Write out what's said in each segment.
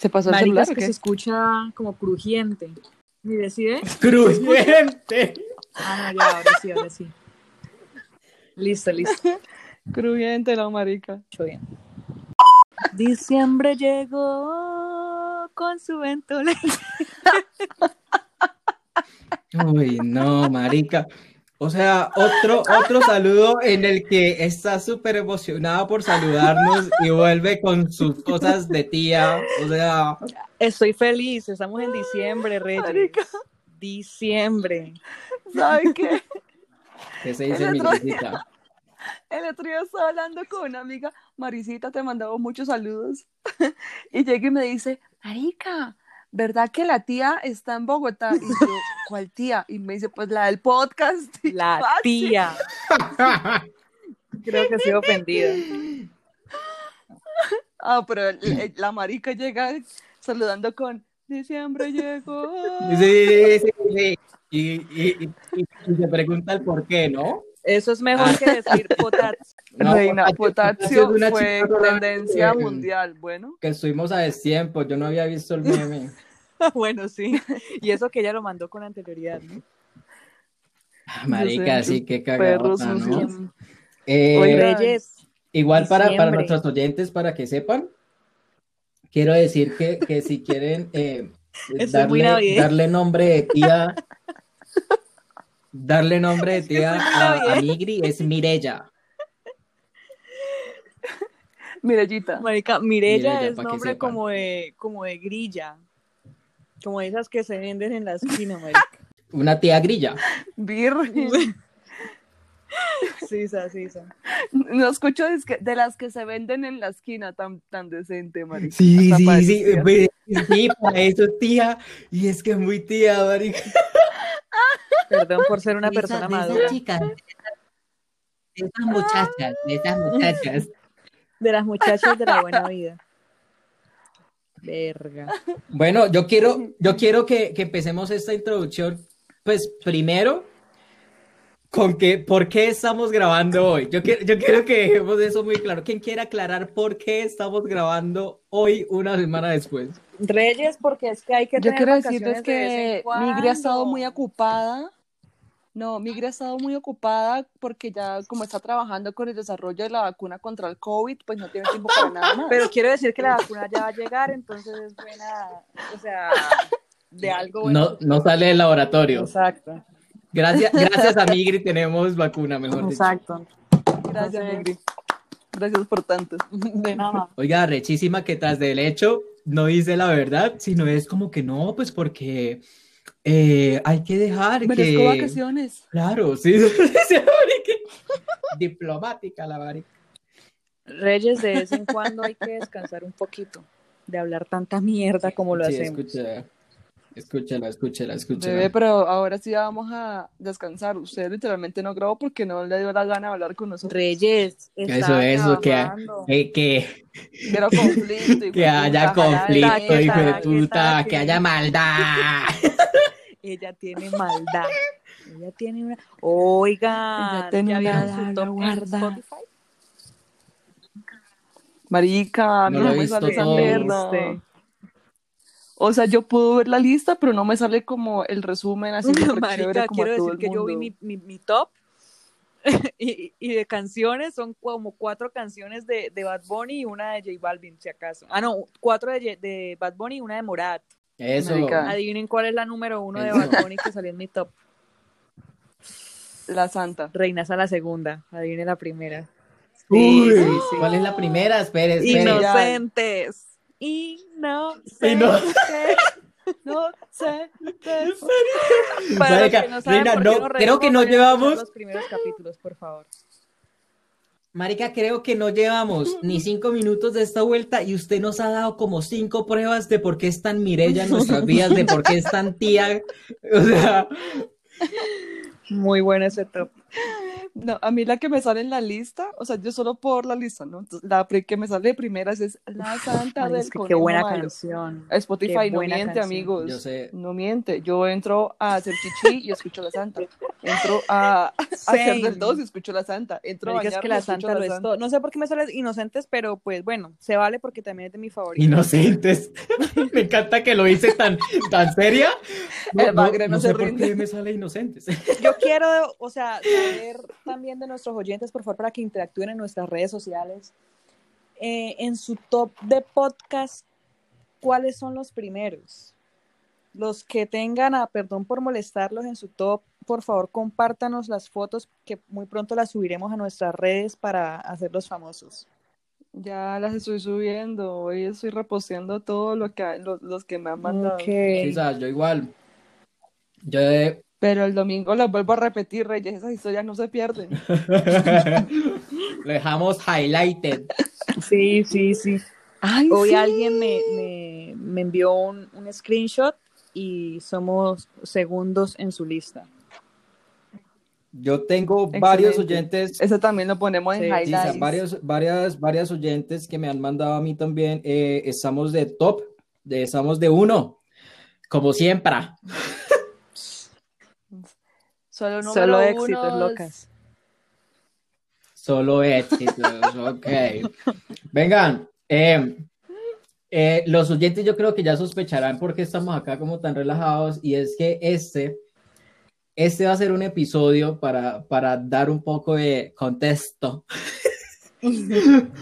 ¿Se pasó el celular que se escucha como crujiente. ¿Y decide? Crujiente. Ah, no, ya, ahora sí, ahora sí. Listo, listo. Crujiente la marica. Mucho bien. Diciembre llegó con su ventolera. Uy, no, marica. O sea, otro, otro saludo en el que está súper emocionada por saludarnos y vuelve con sus cosas de tía. O sea, Estoy feliz, estamos en diciembre, Reyes. Marica. Diciembre. ¿Saben qué? ¿qué se dice, El mi otro visita? El otro día estaba hablando con una amiga, Marisita, te mandaba muchos saludos. y llega y me dice, Marica, ¿verdad que la tía está en Bogotá? Y yo, ¿cuál tía? Y me dice, pues la del podcast. Y La tía. Creo que estoy ofendida. Ah, pero el- el- la marica llega saludando con, diciembre llegó. Sí, sí, sí. Y, y- y- y se pregunta el por qué, ¿no? Eso es mejor Ah. que decir potats. No, Reina, Potasio- Potasio Potasio es una fue tendencia que- mundial. Bueno, Que estuvimos a destiempo, yo no había visto el meme. bueno, sí. Y eso que ella lo mandó con anterioridad, ¿no? Ah, Marica, sé, sí, qué cagada, ¿no? sucios. Eh, Reyes. Igual para, para nuestros oyentes, para que sepan, quiero decir que, que si quieren eh, darle, darle nombre de tía, darle nombre de tía a, a. Migri es Mirella. Mirellita. Marica, Mirella Mirella, es nombre como de, como de grilla. Como de esas que se venden en la esquina, marica. Una tía grilla. Virgen. Sí, esa. No escucho de, que- de las que se venden en la esquina tan, tan decente, marica. Sí, Hasta sí, sí, sí, para eso tía, y es que es muy tía, marica. Perdón por ser una De esa- persona de esas madura. chicas, de esas- muchachas, de esas muchachas. De las muchachas de la buena vida. Verga. Bueno, yo quiero, yo quiero que, que empecemos esta introducción, pues primero, con que, ¿por qué estamos grabando hoy? Yo quiero, yo quiero que dejemos eso muy claro. ¿Quién quiere aclarar por qué estamos grabando hoy una semana después? Reyes, porque es que hay que Yo tener quiero decirles que Migri ha estado muy ocupada. No, Migri ha estado muy ocupada porque ya como está trabajando con el desarrollo de la vacuna contra el COVID, pues no tiene tiempo para nada más. Pero quiero decir que la vacuna ya va a llegar, entonces es buena, o sea, de algo bueno. No, no sale del laboratorio. Exacto, Gracias, gracias a Migri tenemos vacuna, mejor dicho. exacto. Gracias, Migri. Gracias por tanto. De nada. Oiga, rechísima que tras del hecho no dice la verdad, sino es como que no, pues porque eh, hay que dejar Merezco que... vacaciones. Claro, sí. Diplomática la marica. Reyes, de vez en cuando hay que descansar un poquito de hablar tanta mierda como lo Sí, hacemos. escucha, escúchala, escúchala, escúchala. Bebé, pero ahora sí vamos a descansar. Usted literalmente no grabó porque no le dio la gana de hablar con nosotros. Reyes, Eso, eso, que, que, conflicto. y que haya conflicto, ¿qué hijo de puta, que haya maldad. Ella tiene maldad. Ella tiene una. Oiga, Ella tiene ¿ya una su top en guardada. Spotify? Marica, No no, me sale esa mierda. Viste. O sea, yo puedo ver la lista, pero no me sale como el resumen así chévere Marica, como quiero decir que yo vi mi, mi, mi top y, y de canciones son como cuatro canciones de, de Bad Bunny y una de J Balvin, si acaso. Ah, no, cuatro de, de Bad Bunny y una de Morat. Eso. Marica. Adivinen cuál es la número uno de. Bad Bunny que salió en mi top. La santa. Reinas a la segunda, adivinen la primera. Uy, sí, sí. ¿cuál es la primera? Espere, espere. no- Inocentes. Inocentes. No sé. Para los Marica, que no creo que no llevamos- los primeros capítulos, por favor. Marica, creo que no llevamos ni cinco minutos de esta vuelta y usted nos ha dado como cinco pruebas de por qué es tan Mirella en nuestras vidas, de por qué es tan tía. O sea, Muy bueno ese top. No, a mí la que me sale en la lista, o sea, yo solo por la lista, ¿no? Entonces, la que me sale de primeras es La Santa Ay, del es que qué buena Malo. canción. Spotify Qué no miente, canción. amigos. Yo sé. No miente. Yo entro a hacer chichi y escucho la santa. Entro a, a hacer del dos y escucho la santa. Entro a es que la santa lo es todo. No sé por qué me sale inocentes, pero pues bueno, se vale porque también es de mi favorito. Inocentes. me encanta que lo hice tan, tan seria. El bagre no se sé por qué me sale inocentes. Yo quiero, o sea, saber también de nuestros oyentes, por favor, para que interactúen en nuestras redes sociales. eh, en su top de podcast, ¿cuáles son los primeros? Los que tengan, a perdón por molestarlos en su top, por favor, compártanos las fotos que muy pronto las subiremos a nuestras redes para hacerlos famosos. Ya las estoy subiendo. Hoy estoy reposteando todo lo que lo- los que me han mandado. Ok. Quizás yo igual. Yo he- Pero el domingo las vuelvo a repetir, Reyes. Esas historias no se pierden. lo dejamos highlighted. Sí, sí, sí. Ay, Hoy sí. alguien me, me, me envió un, un screenshot y somos segundos en su lista. Yo tengo varios oyentes Ese también lo ponemos en Sí, Sí, highlights. varios, varias, varias oyentes que me han mandado a mí también. eh, estamos de top, de, estamos de uno, como siempre. Solo Solo éxitos unos. locas. Solo éxitos, ok. Vengan, eh, eh, los oyentes yo creo que ya sospecharán por qué estamos acá como tan relajados y es que este, este va a ser un episodio para, para dar un poco de contexto.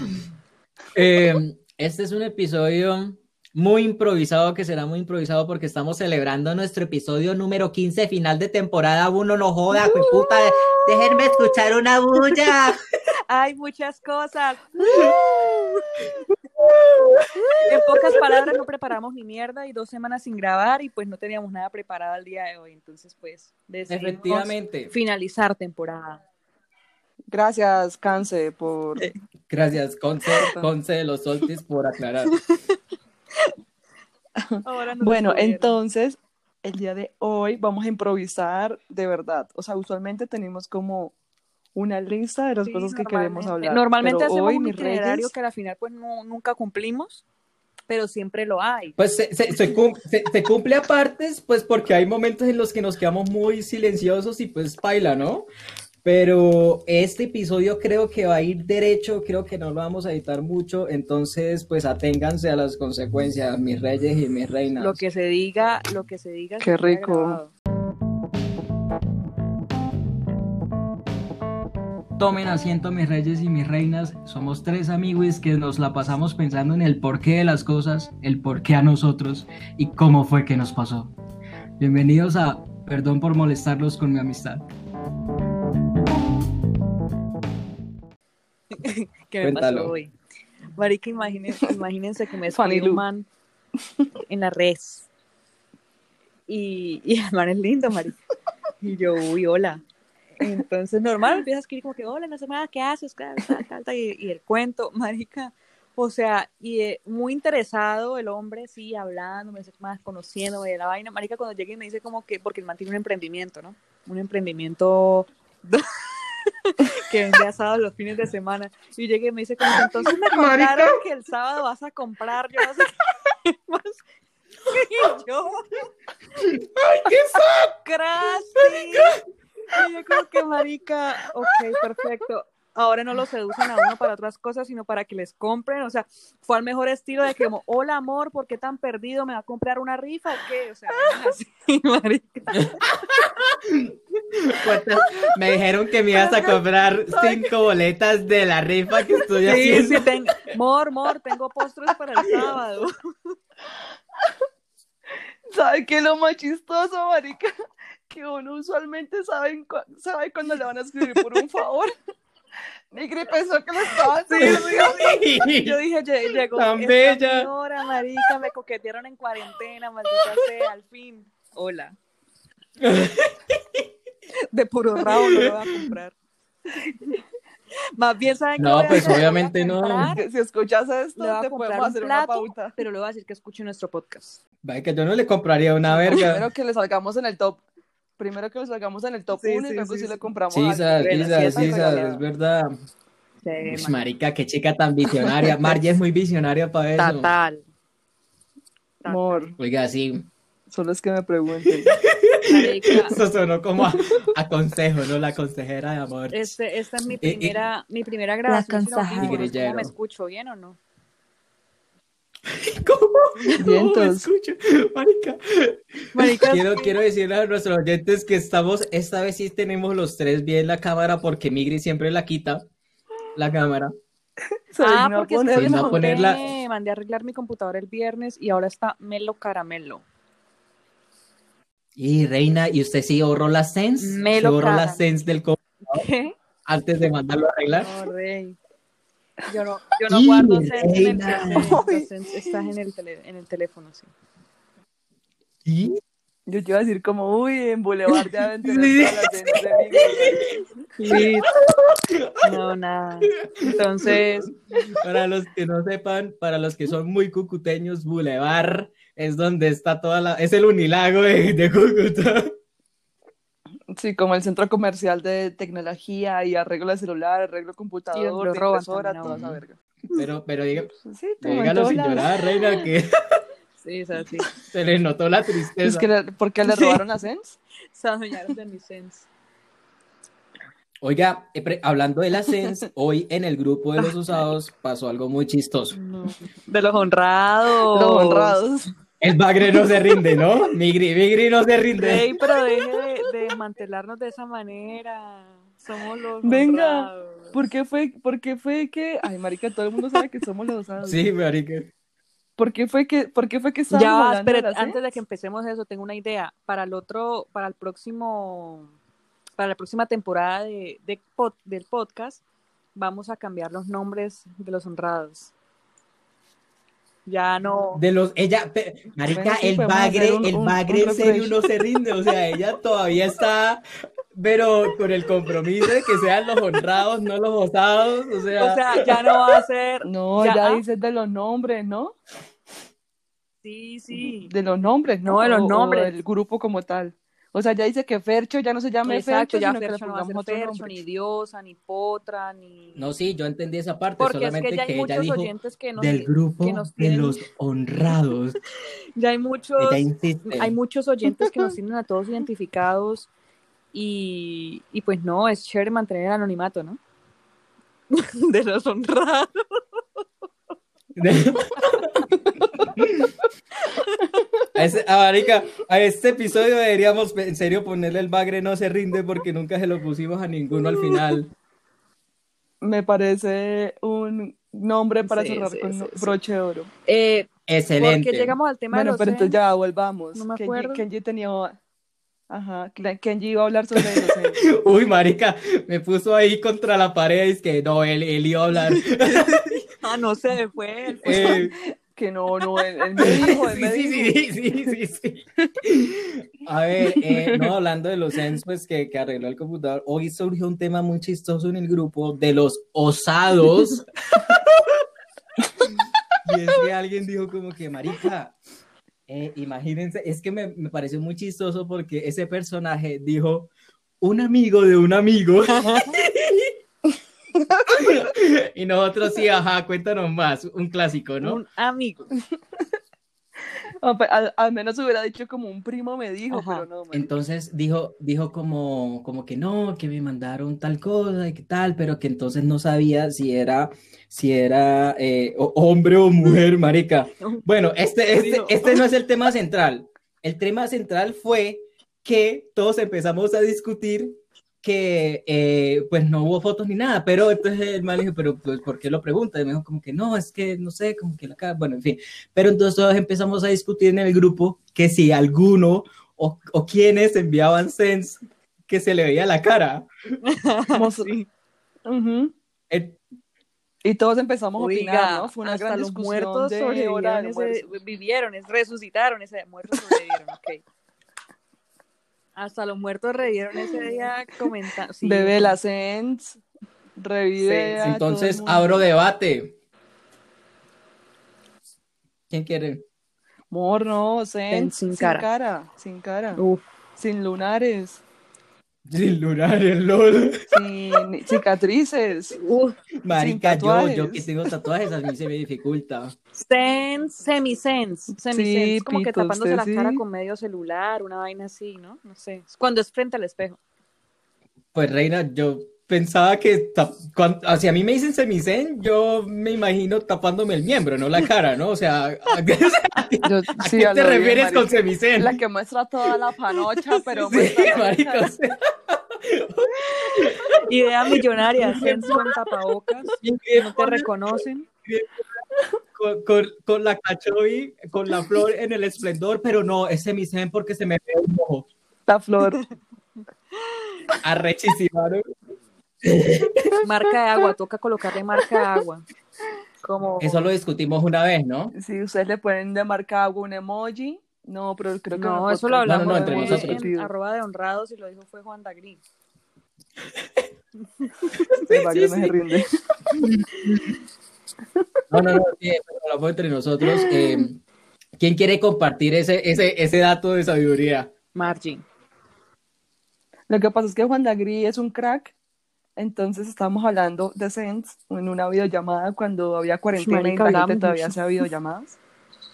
Eh, este es un episodio muy improvisado, que será muy improvisado porque estamos celebrando nuestro episodio número 15, final de temporada 1, no joda, puta, déjenme escuchar una bulla. Hay muchas cosas. en pocas palabras, no preparamos ni mierda y dos semanas sin grabar y pues no teníamos nada preparado el día de hoy. Entonces, pues, Efectivamente. finalizar temporada. Gracias, Canse, por. Gracias, Conce, Conce de los Soltis, por aclarar. Ahora Bueno, entonces, el día de hoy vamos a improvisar de verdad. O sea, usualmente tenemos como una lista de las Sí, cosas que queremos hablar. Normalmente pero hacemos hoy, un itinerario reyes, que al final pues no, nunca cumplimos, pero siempre lo hay. Pues se, se- se cum- se- se cumple a partes, pues porque hay momentos en los que nos quedamos muy silenciosos y pues baila, ¿no? Pero este episodio creo que va a ir derecho, creo que no lo vamos a editar mucho, entonces pues aténganse a las consecuencias, mis reyes y mis reinas. Lo que se diga, lo que se diga. Qué rico. Tomen asiento mis reyes y mis reinas, somos tres amigos que nos la pasamos pensando en el porqué de las cosas, el porqué a nosotros y cómo fue que nos pasó. Bienvenidos a Perdón por molestarlos con mi amistad. que me Cuéntalo. pasó hoy. Marica, imagínense, imagínense que me escribió un man en la red. Y, y el man es lindo, marica. Y yo, uy, hola. Entonces, normal, empieza a escribir como que, hola, no sé ¿qué haces? Y, y el cuento, marica. O sea, y eh, muy interesado el hombre, sí, hablando, me dice más, conociéndome de la vaina. Marica, cuando llegue y me dice como que, porque el man tiene un emprendimiento, ¿no? Un emprendimiento que vende asados los fines de semana. Y llegué y me dice como entonces me contaron que el sábado vas a comprar, yo no sé qué más. Y yo, ¡Ay, qué ¡Crasti! Y yo como que marica, ok, perfecto. Ahora no lo seducen a uno para otras cosas, sino para que les compren. O sea, fue al mejor estilo de que como, hola amor, ¿por qué tan perdido? ¿Me va a comprar una rifa o qué? O sea, así, marica. Me dijeron que me ibas a comprar cinco boletas de la rifa que estoy Sí, haciendo. sí, tengo, mor, mor, tengo postres para el sábado. ¿sabe qué es lo más chistoso, marica? Que uno usualmente sabe, cu- sabe cuando le van a escribir por un favor. Nigri pensó que lo estaban Sí, haciendo. Yo dije, "Lle- llegó Tan esta bella. señora, marica, me coquetearon en cuarentena, maldita sea, al fin. Hola. De puro rabo no lo voy a comprar. Más bien, ¿saben No, pues, hacer? Obviamente no. Si escuchas esto, Le voy a te podemos un hacer una plato, pauta. pero le voy a decir que escuche nuestro podcast. Vaya que yo no le compraría una Primero verga. que le salgamos en el top. Primero que lo sacamos en el top Sí, 1 y luego sí, sí, sí. le compramos Sí, sas, regalada. es verdad. Man. marica, qué chica tan visionaria. Margie es muy visionaria para eso. Total. Amor, Oiga, sí, solo es que me pregunten. Marica, eso sonó como a, a consejo, ¿no? La consejera de amor. Este, esta es mi Eh, eh, primera, mi primera grabación. ¿Cómo Grillero. me escucho? ¿Bien o no? ¿Cómo? ¿Cómo me escucho? Marica. Marica, Quiero, quiero decirle a nuestros oyentes que estamos, esta vez sí tenemos los tres bien la cámara porque Migri siempre la quita, la cámara. Se Ah, porque es que a ponerla- me mandé a arreglar mi computadora el viernes y ahora está melo caramelo. Y Reina, ¿y usted sí ahorró la Sense? Me ¿Se lo ahorró la. Sense del co- ¿Qué? antes de mandarlo a arreglar? No, rey. Yo no, yo no guardo Sense en el reina. teléfono. Estás en el, tele- en el teléfono, sí. ¿Y? Yo te iba a decir como, uy, en Boulevard Sí. de Miguel. No, nada. Entonces, Para los que no sepan, para los que son muy cucuteños, Boulevard es donde está toda la... Es el unilago de, de Cúcuta. Sí, como el centro comercial de tecnología y arreglo de celular, arreglo de computador, de impresora, toda esa verga. Pero, pero diga, Sí, dígalo sin llorar, Reina, que sí, es así. se le notó la Es tristeza. que le, ¿Por qué le Sí. robaron a Sense? Se adueñaron de mi Sense. Oiga, eh, hablando de la Sense, hoy en el grupo de los usados pasó algo muy chistoso. De los honrados. Los honrados. El bagre no se rinde, ¿no? Migri, Migri no se rinde. Ey, pero deje de, de desmantelarnos de esa manera. Somos los Venga, honrados. ¿Por qué fue, por qué fue que, ay marica, todo el mundo sabe que somos los osados. Sí, marica. ¿Por qué fue que, por qué fue que Ya, la antes de que empecemos eso, tengo una idea. Para el otro, para el próximo, para la próxima temporada de, de pod- del podcast, vamos a cambiar los nombres de los honrados. Ya no. De los, ella, pe- marica, Bueno, sí, el bagre, un- el bagre un en serio no se rinde, o sea, ella todavía está, pero con el compromiso de que sean los honrados, no los osados, o sea, O sea, ya no va a ser. No, Ya, ya, ah. dices de los nombres, ¿no? Sí, sí. De los nombres, ¿no? No, de los nombres. del grupo como tal. O sea, ya dice que Fercho ya no se llame Exacto, Fercho, ya sino que le Fercho no va a ser pongamos otro Fercho, nombre. ni Diosa, ni Potra, ni. no, sí, yo entendí esa parte, Porque es solamente que ya hay que ella muchos dijo oyentes que nos, del grupo que nos de los honrados, ya hay muchos, hay muchos oyentes que nos tienen a todos identificados y, y pues no, es chévere mantener el anonimato, ¿no? De los honrados. A, ese- a marica, a este episodio deberíamos en serio ponerle el bagre no se rinde porque nunca se lo pusimos a ninguno al final. Me parece un nombre para Sí, cerrar sí, con sí, un sí. broche de oro. Eh, Excelente. porque llegamos al tema Bueno, de los pero entonces ya volvamos. No me Kenji- acuerdo. Kenji tenía... Ajá, Kenji iba a hablar sobre Zen. Uy, marica, me puso ahí contra la pared y es que no, él, él iba a hablar. Ah, no sé, fue él. Eh, Que no, no, él, él me dijo, él sí, me sí, dijo. sí, sí, sí, sí. A ver, eh, no, hablando de los Zen, pues que, que arregló el computador, hoy surgió un tema muy chistoso en el grupo de los osados. y es que alguien dijo como que, marica, eh, imagínense, es que me, me pareció muy chistoso porque ese personaje dijo, un amigo de un amigo. y nosotros sí, ajá, cuéntanos más, un clásico, ¿no? Un amigo. Pe- Al, al menos hubiera dicho como un primo me dijo, Ajá. pero no. man. Entonces dijo, dijo como, como que no, que me mandaron tal cosa y que tal, pero que entonces no sabía si era, si era eh, hombre o mujer, marica. Bueno, este, este, este no es el tema central. El tema central fue que todos empezamos a discutir que eh, pues no hubo fotos ni nada, pero entonces el man dijo, pero pues, ¿por qué lo pregunta? Y me dijo como que no, es que no sé, como que la cara, bueno, en fin. Pero entonces todos empezamos a discutir en el grupo que si alguno o, o quienes enviaban sense que se le veía la cara. Como- Sí. Ujú. Eh, Y todos empezamos a Oiga, opinar, ¿no? Fue una hasta gran los discusión muertos de sobrevivieron ese, vivieron, es- resucitaron ese muertos sobrevivieron, ok. Hasta los muertos revivieron ese día comentando. Sí, Bebé la Sens, revive Sí, entonces abro debate. ¿Quién quiere? Amor, no, Sens, sin sin, cara. cara. sin cara. Uf, sin lunares, Sin lunar, el LOL. sin cicatrices. Uf, Marica, yo, tatuajes. yo que tengo tatuajes, a mí se me dificulta. sense, semisense, semisense, Sí, como que tapándose usted la cara sí. con medio celular, una vaina así, ¿no? No sé. Cuando es frente al espejo. Pues Reina, yo pensaba que tap- cuan- si a mí me dicen semicen, yo me imagino tapándome el miembro, no la cara, ¿no? O sea, ¿a qué, Yo, a sí, qué a te refieres con semicen? La que muestra toda la panocha, pero Sí, muestra la marica, cara. o sea, Idea millonaria, sense con tapabocas, no te reconocen. con, con- con la cachovi, con la flor en el esplendor, pero no, es semicen porque se me ve un ojo. La flor. Arrechísima, ¿no? Marca de agua, toca colocarle marca de agua. Como Eso lo discutimos una vez, ¿no? Si ustedes le pueden de marca agua un emoji. No, pero creo que en No, el eso lo No, hablamos no, no, entre en, nosotros. discutido. arroba de honrados y lo dijo fue Juan Mario Sí, no se sí. rinde. No, no, no, sí, pero hablamos entre nosotros. eh, ¿Quién quiere compartir ese, ese, ese dato de sabiduría? Margie. Lo que pasa es que Juan Dagri es un crack. Entonces estábamos hablando de Sense en una videollamada cuando había cuarentena y la gente todavía hacía videollamadas.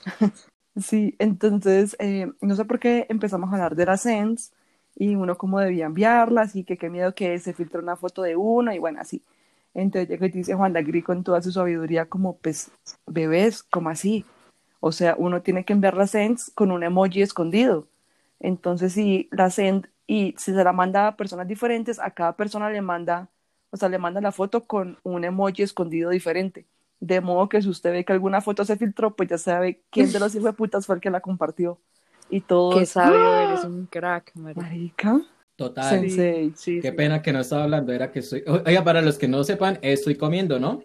sí, entonces eh, no sé por qué empezamos a hablar de la Sense y uno cómo debía enviarlas y que qué miedo que se filtre una foto de uno y bueno, así. Entonces llega y dice Juan Dagri con toda su sabiduría como pues bebés, como así. O sea, uno tiene que enviar la Sense con un emoji escondido. Entonces, si la send y si se la manda a personas diferentes, a cada persona le manda, o sea, le manda la foto con un emoji escondido diferente. De modo que si usted ve que alguna foto se filtró, pues ya sabe quién de los hijos de putas fue el que la compartió. Y todos. Qué sabio eres, un crack. Marica, Total. sensei. Sí, Qué sí. pena que no estaba hablando, era que estoy. Oiga, para los que no sepan, estoy comiendo, ¿no?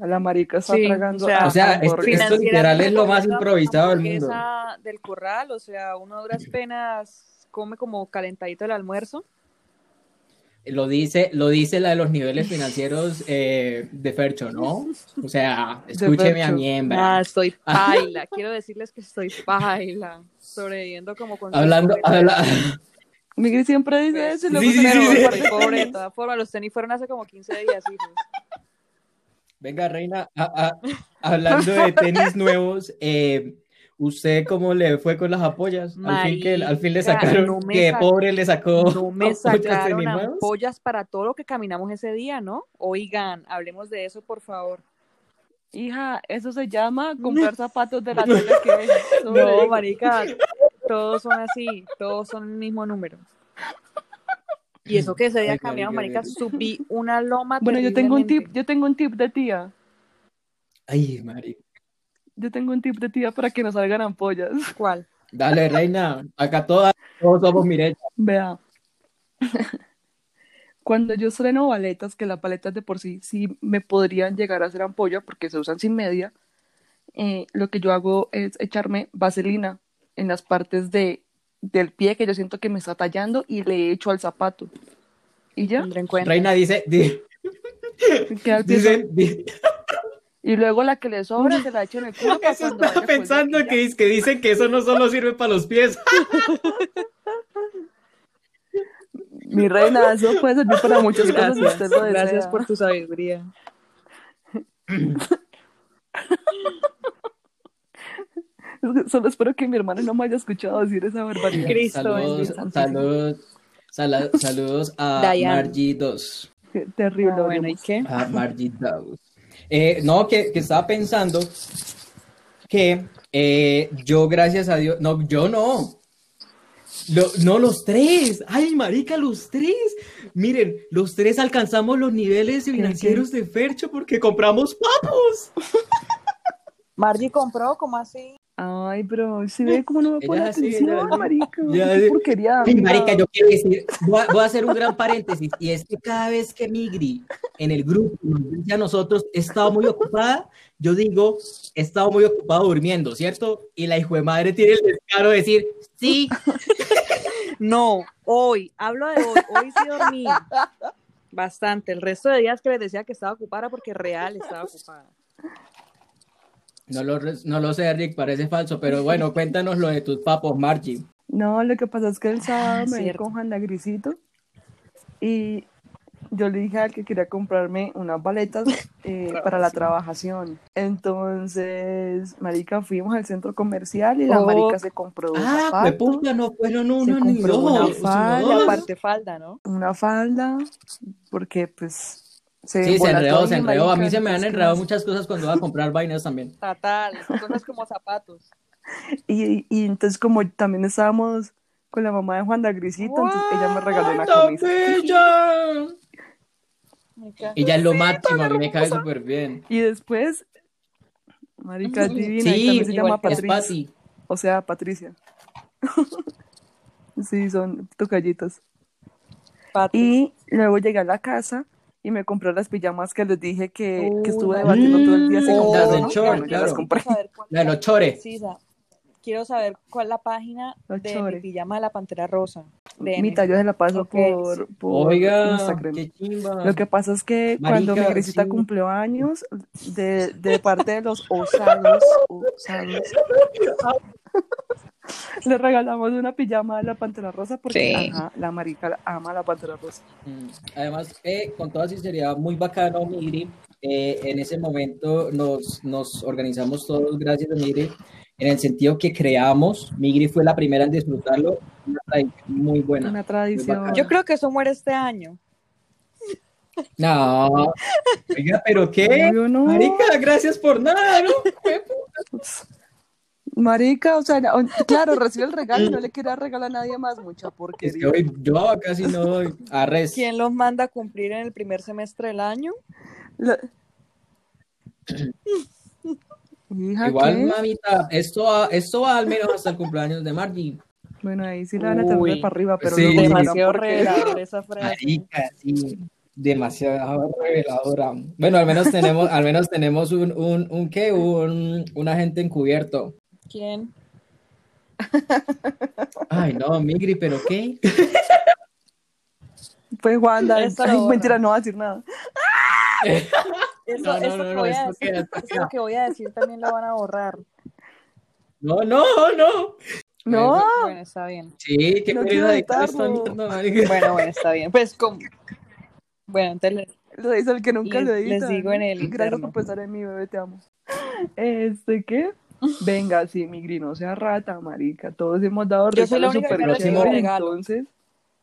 A la marica está Sí, tragando. o sea- O sea, esto literal es lo más improvisado del mundo. del corral, o sea, uno a duras penas come como calentadito el almuerzo. Lo dice, lo dice la de los niveles financieros eh, de Fercho, ¿no? O sea, escúcheme a Fercho. mi hembra. Ah, estoy paila. Quiero decirles que estoy paila. Sobreviviendo como con Hablando, habla- Miguel siempre dice eso y luego Sí, sí, se sí, Soy pobre de todas formas. Los tenis fueron hace como 15 días, hijos. Venga, Reina, a- a- hablando de tenis nuevos, eh, ¿usted cómo le fue con las apoyas? Al fin, que, al fin le Marica, sacaron, no me que sac- pobre le sacó No me apoyas sacaron ampollas para todo lo que caminamos ese día, ¿no? Oigan, hablemos de eso, por favor. Hija, eso se llama comprar zapatos de la tela que No, marica, todos son así, todos son el mismo número. Y eso que ese día cambiamos, marica, marica, subí una loma Bueno, yo tengo un tip, yo tengo un tip de tía. Ay, Mari. Yo tengo un tip de tía para que no salgan ampollas. ¿Cuál? Dale, Reina, acá todas, todos somos Mirecha. Vea. Cuando yo estreno paletas, que las paletas de por sí sí me podrían llegar a hacer ampolla porque se usan sin media, eh, lo que yo hago es echarme vaselina en las partes de, del pie que yo siento que me está tallando y le echo al zapato. Y ya. Reina dice, di- queda el pie dice, di- Y luego la que le sobra se la echo en el culo para eso estaba pensando que, es- que dicen que eso no solo sirve para los pies. Mi reina, eso puede servir para muchas cosas Gracias, usted lo gracias desea. por tu sabiduría. Solo espero que mi hermana no me haya escuchado decir esa barbaridad. Cristo saludos, saludos, sala- saludos a Diane. Margie 2. Qué terrible. Ah, bueno, ¿y qué? A Margie 2. Eh, no, que, que estaba pensando que eh, yo, gracias a Dios, no, yo no. Lo- no, los tres. Ay, marica, los tres. Miren, los tres alcanzamos los niveles financieros de Fercho porque compramos papos. Margie compró, ¿cómo así? Ay, pero si ve cómo no me pone atención, ella- marica. ya- Qué porquería. Mira. marica, yo quiero decir, voy a, voy a hacer un gran paréntesis, y es que cada vez que Migri en el grupo nos dice a nosotros, he estado muy ocupada, yo digo, he estado muy ocupado durmiendo, ¿cierto? Y la hijo de madre tiene el descaro de decir, sí, No, hoy, hablo de hoy, hoy sí dormí bastante. El resto de días que les decía que estaba ocupada porque real estaba ocupada. No lo, no lo sé, Rick, parece falso, pero bueno, cuéntanos lo de tus papos, Margie. No, lo que pasa es que el sábado Ah, me vi con Juan Grisito y yo le dije al que quería comprarme unas baletas eh, para la trabajación. Entonces, marica, fuimos al centro comercial y la Oh. marica se compró Ah, zapatos, fue puta, no fueron Se uno ni compró dos. una falda, aparte falda, ¿no? una falda, porque pues Sí, se enredó, se enredó. A mí se me han entonces, ¿qué enredado muchas cosas cuando iba a comprar vainas también. Total, cosas como zapatos. Y, y entonces como también estábamos con la mamá de Juan Grisito, entonces ella me regaló una ¡Ay, la camisa. Ella es lo máximo, a mí me cae súper bien. Y después, marica es divina, y Sí, también se llama Patricia. O sea, Patricia. sí, son tocallitos. Pati. Y luego llegué a la casa y me compré las pijamas que les dije que, que estuve debatiendo todo el día si Mm, las o de no. short, Bueno, ya las claro. compré. Quiero saber cuál La de los chores. precisa. Quiero saber cuál es la página Los de chores. mi pijama de la pantera rosa. DM. Mitad yo se la paso Ok, por, por Oiga, Instagram. qué chimba. Lo que pasa es que cuando mi Marica, grisita cumplió años, de, de parte de los osados, osados, le regalamos una pijama de la Pantera Rosa porque Sí. ajá, la marica ama la Pantera Rosa. Además, eh, con toda sinceridad, muy bacano, Migri. Eh, en ese momento nos, nos organizamos todos gracias a Migri, en el sentido que creamos, Migri fue la primera en disfrutarlo, una tradición muy buena. Una tradición. Yo creo que eso muere este año. No, oiga, pero qué, no. marica, gracias por nada, ¿no? Marica, o sea, claro, recibe el regalo y no le quería regalar a nadie más, mucha Es que hoy yo casi no doy arres. ¿Quién los manda a cumplir en el primer semestre del año? Hija, Igual, ¿qué? mamita, esto va, esto va al menos hasta el cumpleaños de Margie. Bueno, ahí sí la van a tener para arriba, pero Sí. sabrán Demasiado por qué. revelador esa frase. Marica, sí, demasiado reveladora. Bueno, al menos tenemos, al menos tenemos un, un, un qué, un, un agente encubierto. ¿Quién? Ay, no, Migri, pero qué. Pues Wanda, lo mentira, no va a decir nada. Eso, No, no, esto no, que voy a decir, también lo van a borrar. No, no, no. No, Bueno, está bien. Sí, qué No de. Bueno, bueno, está bien. Pues como... Bueno, entonces lo dice el que nunca Les- lo edita. les digo en el Gracias por pensar en mí, bebé, te amo. Este, ¿qué? Venga, sí, mi gris, no sea rata, marica. Todos hemos dado Yo soy la regalos única que súper regalo. entonces,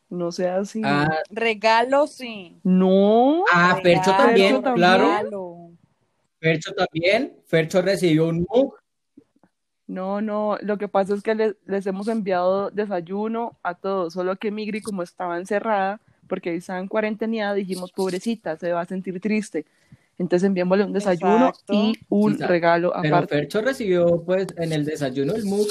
no sea así. Ah, regalo sí. No, ah, Fercho Regalo, también, claro. regalo. Fercho también. Fercho recibió un mug. no, no. Lo que pasa es que les, les hemos enviado desayuno a todos, solo que Migri, como estaba encerrada, porque ahí estaba en cuarentena, dijimos, pobrecita, se va a sentir triste. Entonces enviémosle un desayuno Exacto. y un Sí, regalo Pero aparte. Fercho recibió, pues, en el desayuno el mug.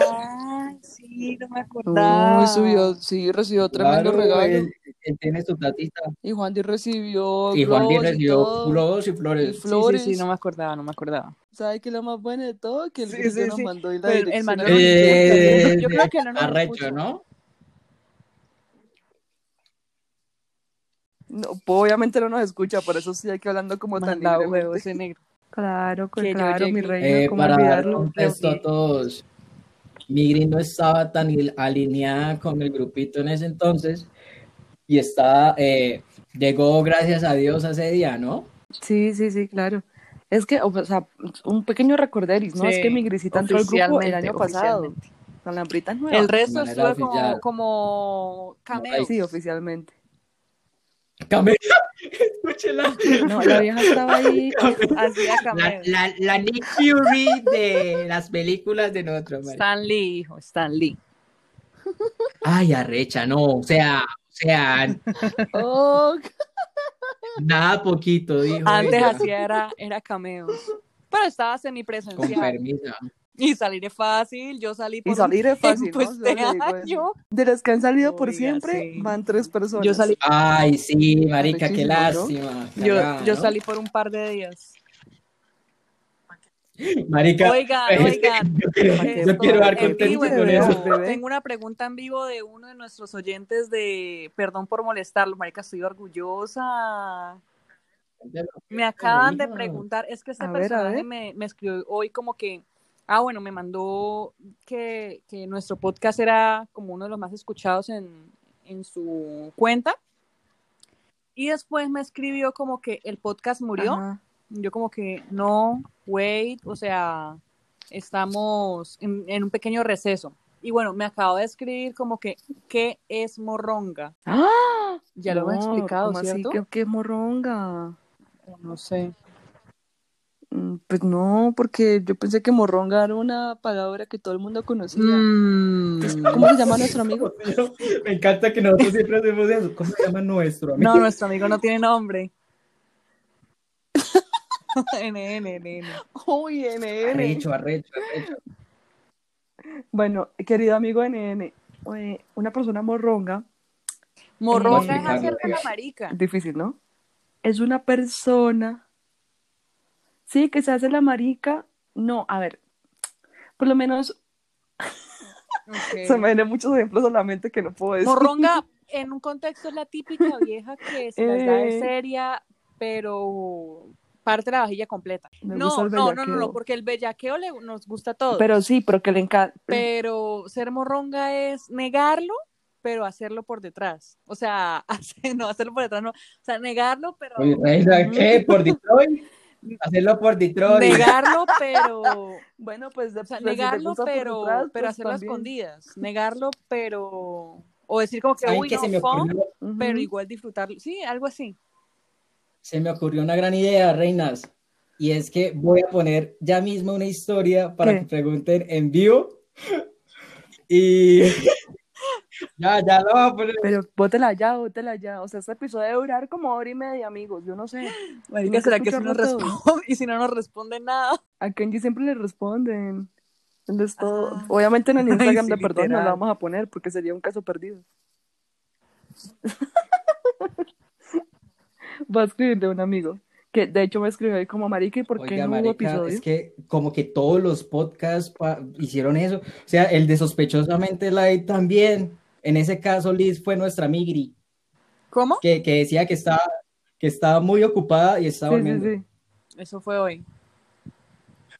Ay, sí, no me acordaba. Uy, subió, sí, recibió tremendo Claro, regalo. Él, él tiene su platita. Y Juan Di recibió Y Juan Di recibió globos y Y flores. flores. Sí, sí, sí, no me acordaba, no me acordaba. ¿Sabe qué es lo más bueno de todo? Que el Sí, sí, nos sí. mandó y la Pues, el dirección a la Eh. Yo creo que no nos arrecho, escucha. ¿no? No, obviamente no nos escucha, por eso sí hay que hablando como tan libremente. huevo ese negro. Claro, Que claro, mi reina, Eh, ¿cómo para dar olvidarlo? contexto a todos, Migri no estaba tan alineada con el grupito en ese entonces y estaba, eh, llegó gracias a Dios ese día, ¿no? Sí, sí, sí, claro. Es que, o sea, un pequeño recorderis, ¿no? Sí, es que mi grisita entró al grupo el año pasado. Con la nueva. El resto oficial. como, como cameo. Sí, oficialmente. Camila, escúchela. No, la vieja estaba ahí. Hacía La, cameo. la, la Nick Fury de las películas de nosotros, marica. Stan Lee, hijo, Stan Lee. Ay, arrecha, no, o sea, o sea, Oh, nada poquito, dijo Antes ella, hacía era, era cameos. Pero estaba con semipresencial. permiso. Y salir es fácil. Yo salí por y salir es fácil, este digo. De las que han salido por siempre, sí. van tres personas. Yo salí, Ay, sí, marica, qué lástima. yo, cagada, yo ¿no? salí por un par de días. Marica, Oigan, oigan. yo quiero, yo quiero dar en vivo, contexto en con eso. bebé. Tengo una pregunta en vivo de uno de nuestros oyentes de Perdón por molestarlo, marica, estoy orgullosa. Me acaban de preguntar, es que este A ver, personaje ver. me, me escribió hoy como que Ah, bueno, me mandó que, que nuestro podcast era como uno de los más escuchados en, en su cuenta. Y después me escribió como que el podcast murió. Ajá. Yo como que no, wait, o sea, estamos en, en un pequeño receso. Y bueno, me acabo de escribir como que, ¿qué es morronga? ¡Ah! Ya lo hemos explicado, ¿cómo así ¿cierto? que- qué morronga? No sé. Mm, Pues no, porque yo pensé que morronga era una pagadora que todo el mundo conocía. Mm. ¿Cómo se llama nuestro amigo? Me encanta que nosotros siempre hacemos eso. ¿Cómo se llama nuestro amigo? No, nuestro amigo no tiene nombre. NN, NN. Uy, NN. Arrecho, arrecho, arrecho. Bueno, querido amigo NN, una persona morronga, Morronga es hacerle la marica. difícil, ¿no? Es una persona, sí, que se hace la marica, no, a ver, por lo menos se me vienen muchos ejemplos solamente que no puedo decir. Morronga, en un contexto, es la típica vieja que se las da de Eh. seria, pero parte la vajilla completa. Me No, no, no, no, no, porque el bellaqueo le, nos gusta a todos. Pero sí, pero que le encanta. pero ser morronga es negarlo, pero hacerlo por detrás. O sea, hacer- no, hacerlo por detrás, no. O sea, negarlo, pero. ¿qué? ¿Por Detroit? Hacerlo por Detroit. Negarlo, pero. Bueno, pues, de, sea, pues, negarlo, pero, detrás, pero pues, hacerlo a también. escondidas. Negarlo, pero. O decir como que, ¿Saben uy, no, se me ocurrió? Pero igual disfrutarlo. Sí, algo así. Se me ocurrió una gran idea, reinas. Y es que voy a poner ya mismo una historia para ¿Qué? que pregunten en vivo. Y ya, ya lo voy a poner. Pero bótela ya, bótela ya. O sea, este episodio debe durar como hora y media, amigos. Yo no sé. Marica, ¿será que si todo. responde? Y si no nos responde nada. A Kenji siempre le responden. Él es todo- Ah. Obviamente en el Instagram sí, de perdón no la vamos a poner porque sería un caso perdido. Va a escribir de un amigo. Que de hecho me escribió ahí como marica, ¿y por qué Oiga, no hubo marica, episodio? es que como que todos los podcasts hicieron eso. O sea, el de Sospechosamente Light también. En ese caso, Liz fue nuestra migri, ¿Cómo? que, que decía que estaba, que estaba muy ocupada y estaba Sí, durmiendo. sí. Eso fue hoy.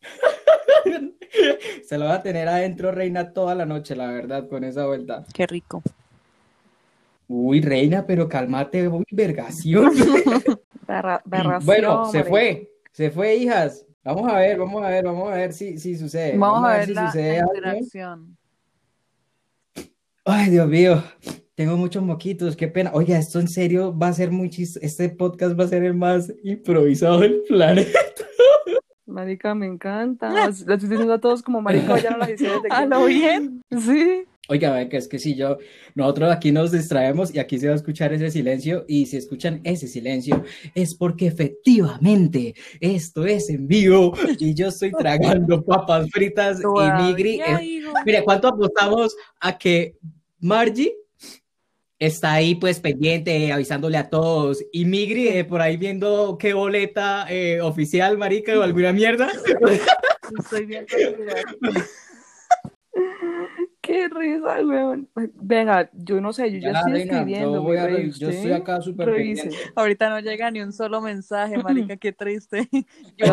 Se lo va a tener adentro, Reina, toda la noche, la verdad, con esa vuelta. Qué rico. Uy, Reina, pero cálmate, uy, vergación. Barra- barración, Bueno, se fue, se fue, hijas. Vamos a ver, vamos a ver, vamos a ver si, si sucede. Vamos, a ver si la, sucede algo. Ay, Dios mío, tengo muchos moquitos, qué pena. Oiga, esto en serio va a ser muy chis... Este podcast va a ser el más improvisado del planeta. Marica, me encanta. Le estoy diciendo a todos como marica, vayan a las historias de ¿A Kenji. lo bien? Sí. Oiga, que es que si yo, nosotros aquí nos distraemos y aquí se va a escuchar ese silencio y si escuchan ese silencio es porque efectivamente esto es en vivo y yo estoy tragando papas fritas y Migri. Es- hijo. Mire, ¿cuánto apostamos a que Margie está ahí pues pendiente, avisándole a todos y Migri eh, por ahí viendo qué boleta eh, oficial, marica, o alguna mierda? Estoy viendo. Qué risa, weón. Venga, yo no sé, yo ya, Ya, estoy escribiendo. yo voy a estoy acá súper. Ahorita no llega ni un solo mensaje, marica, qué triste. Yo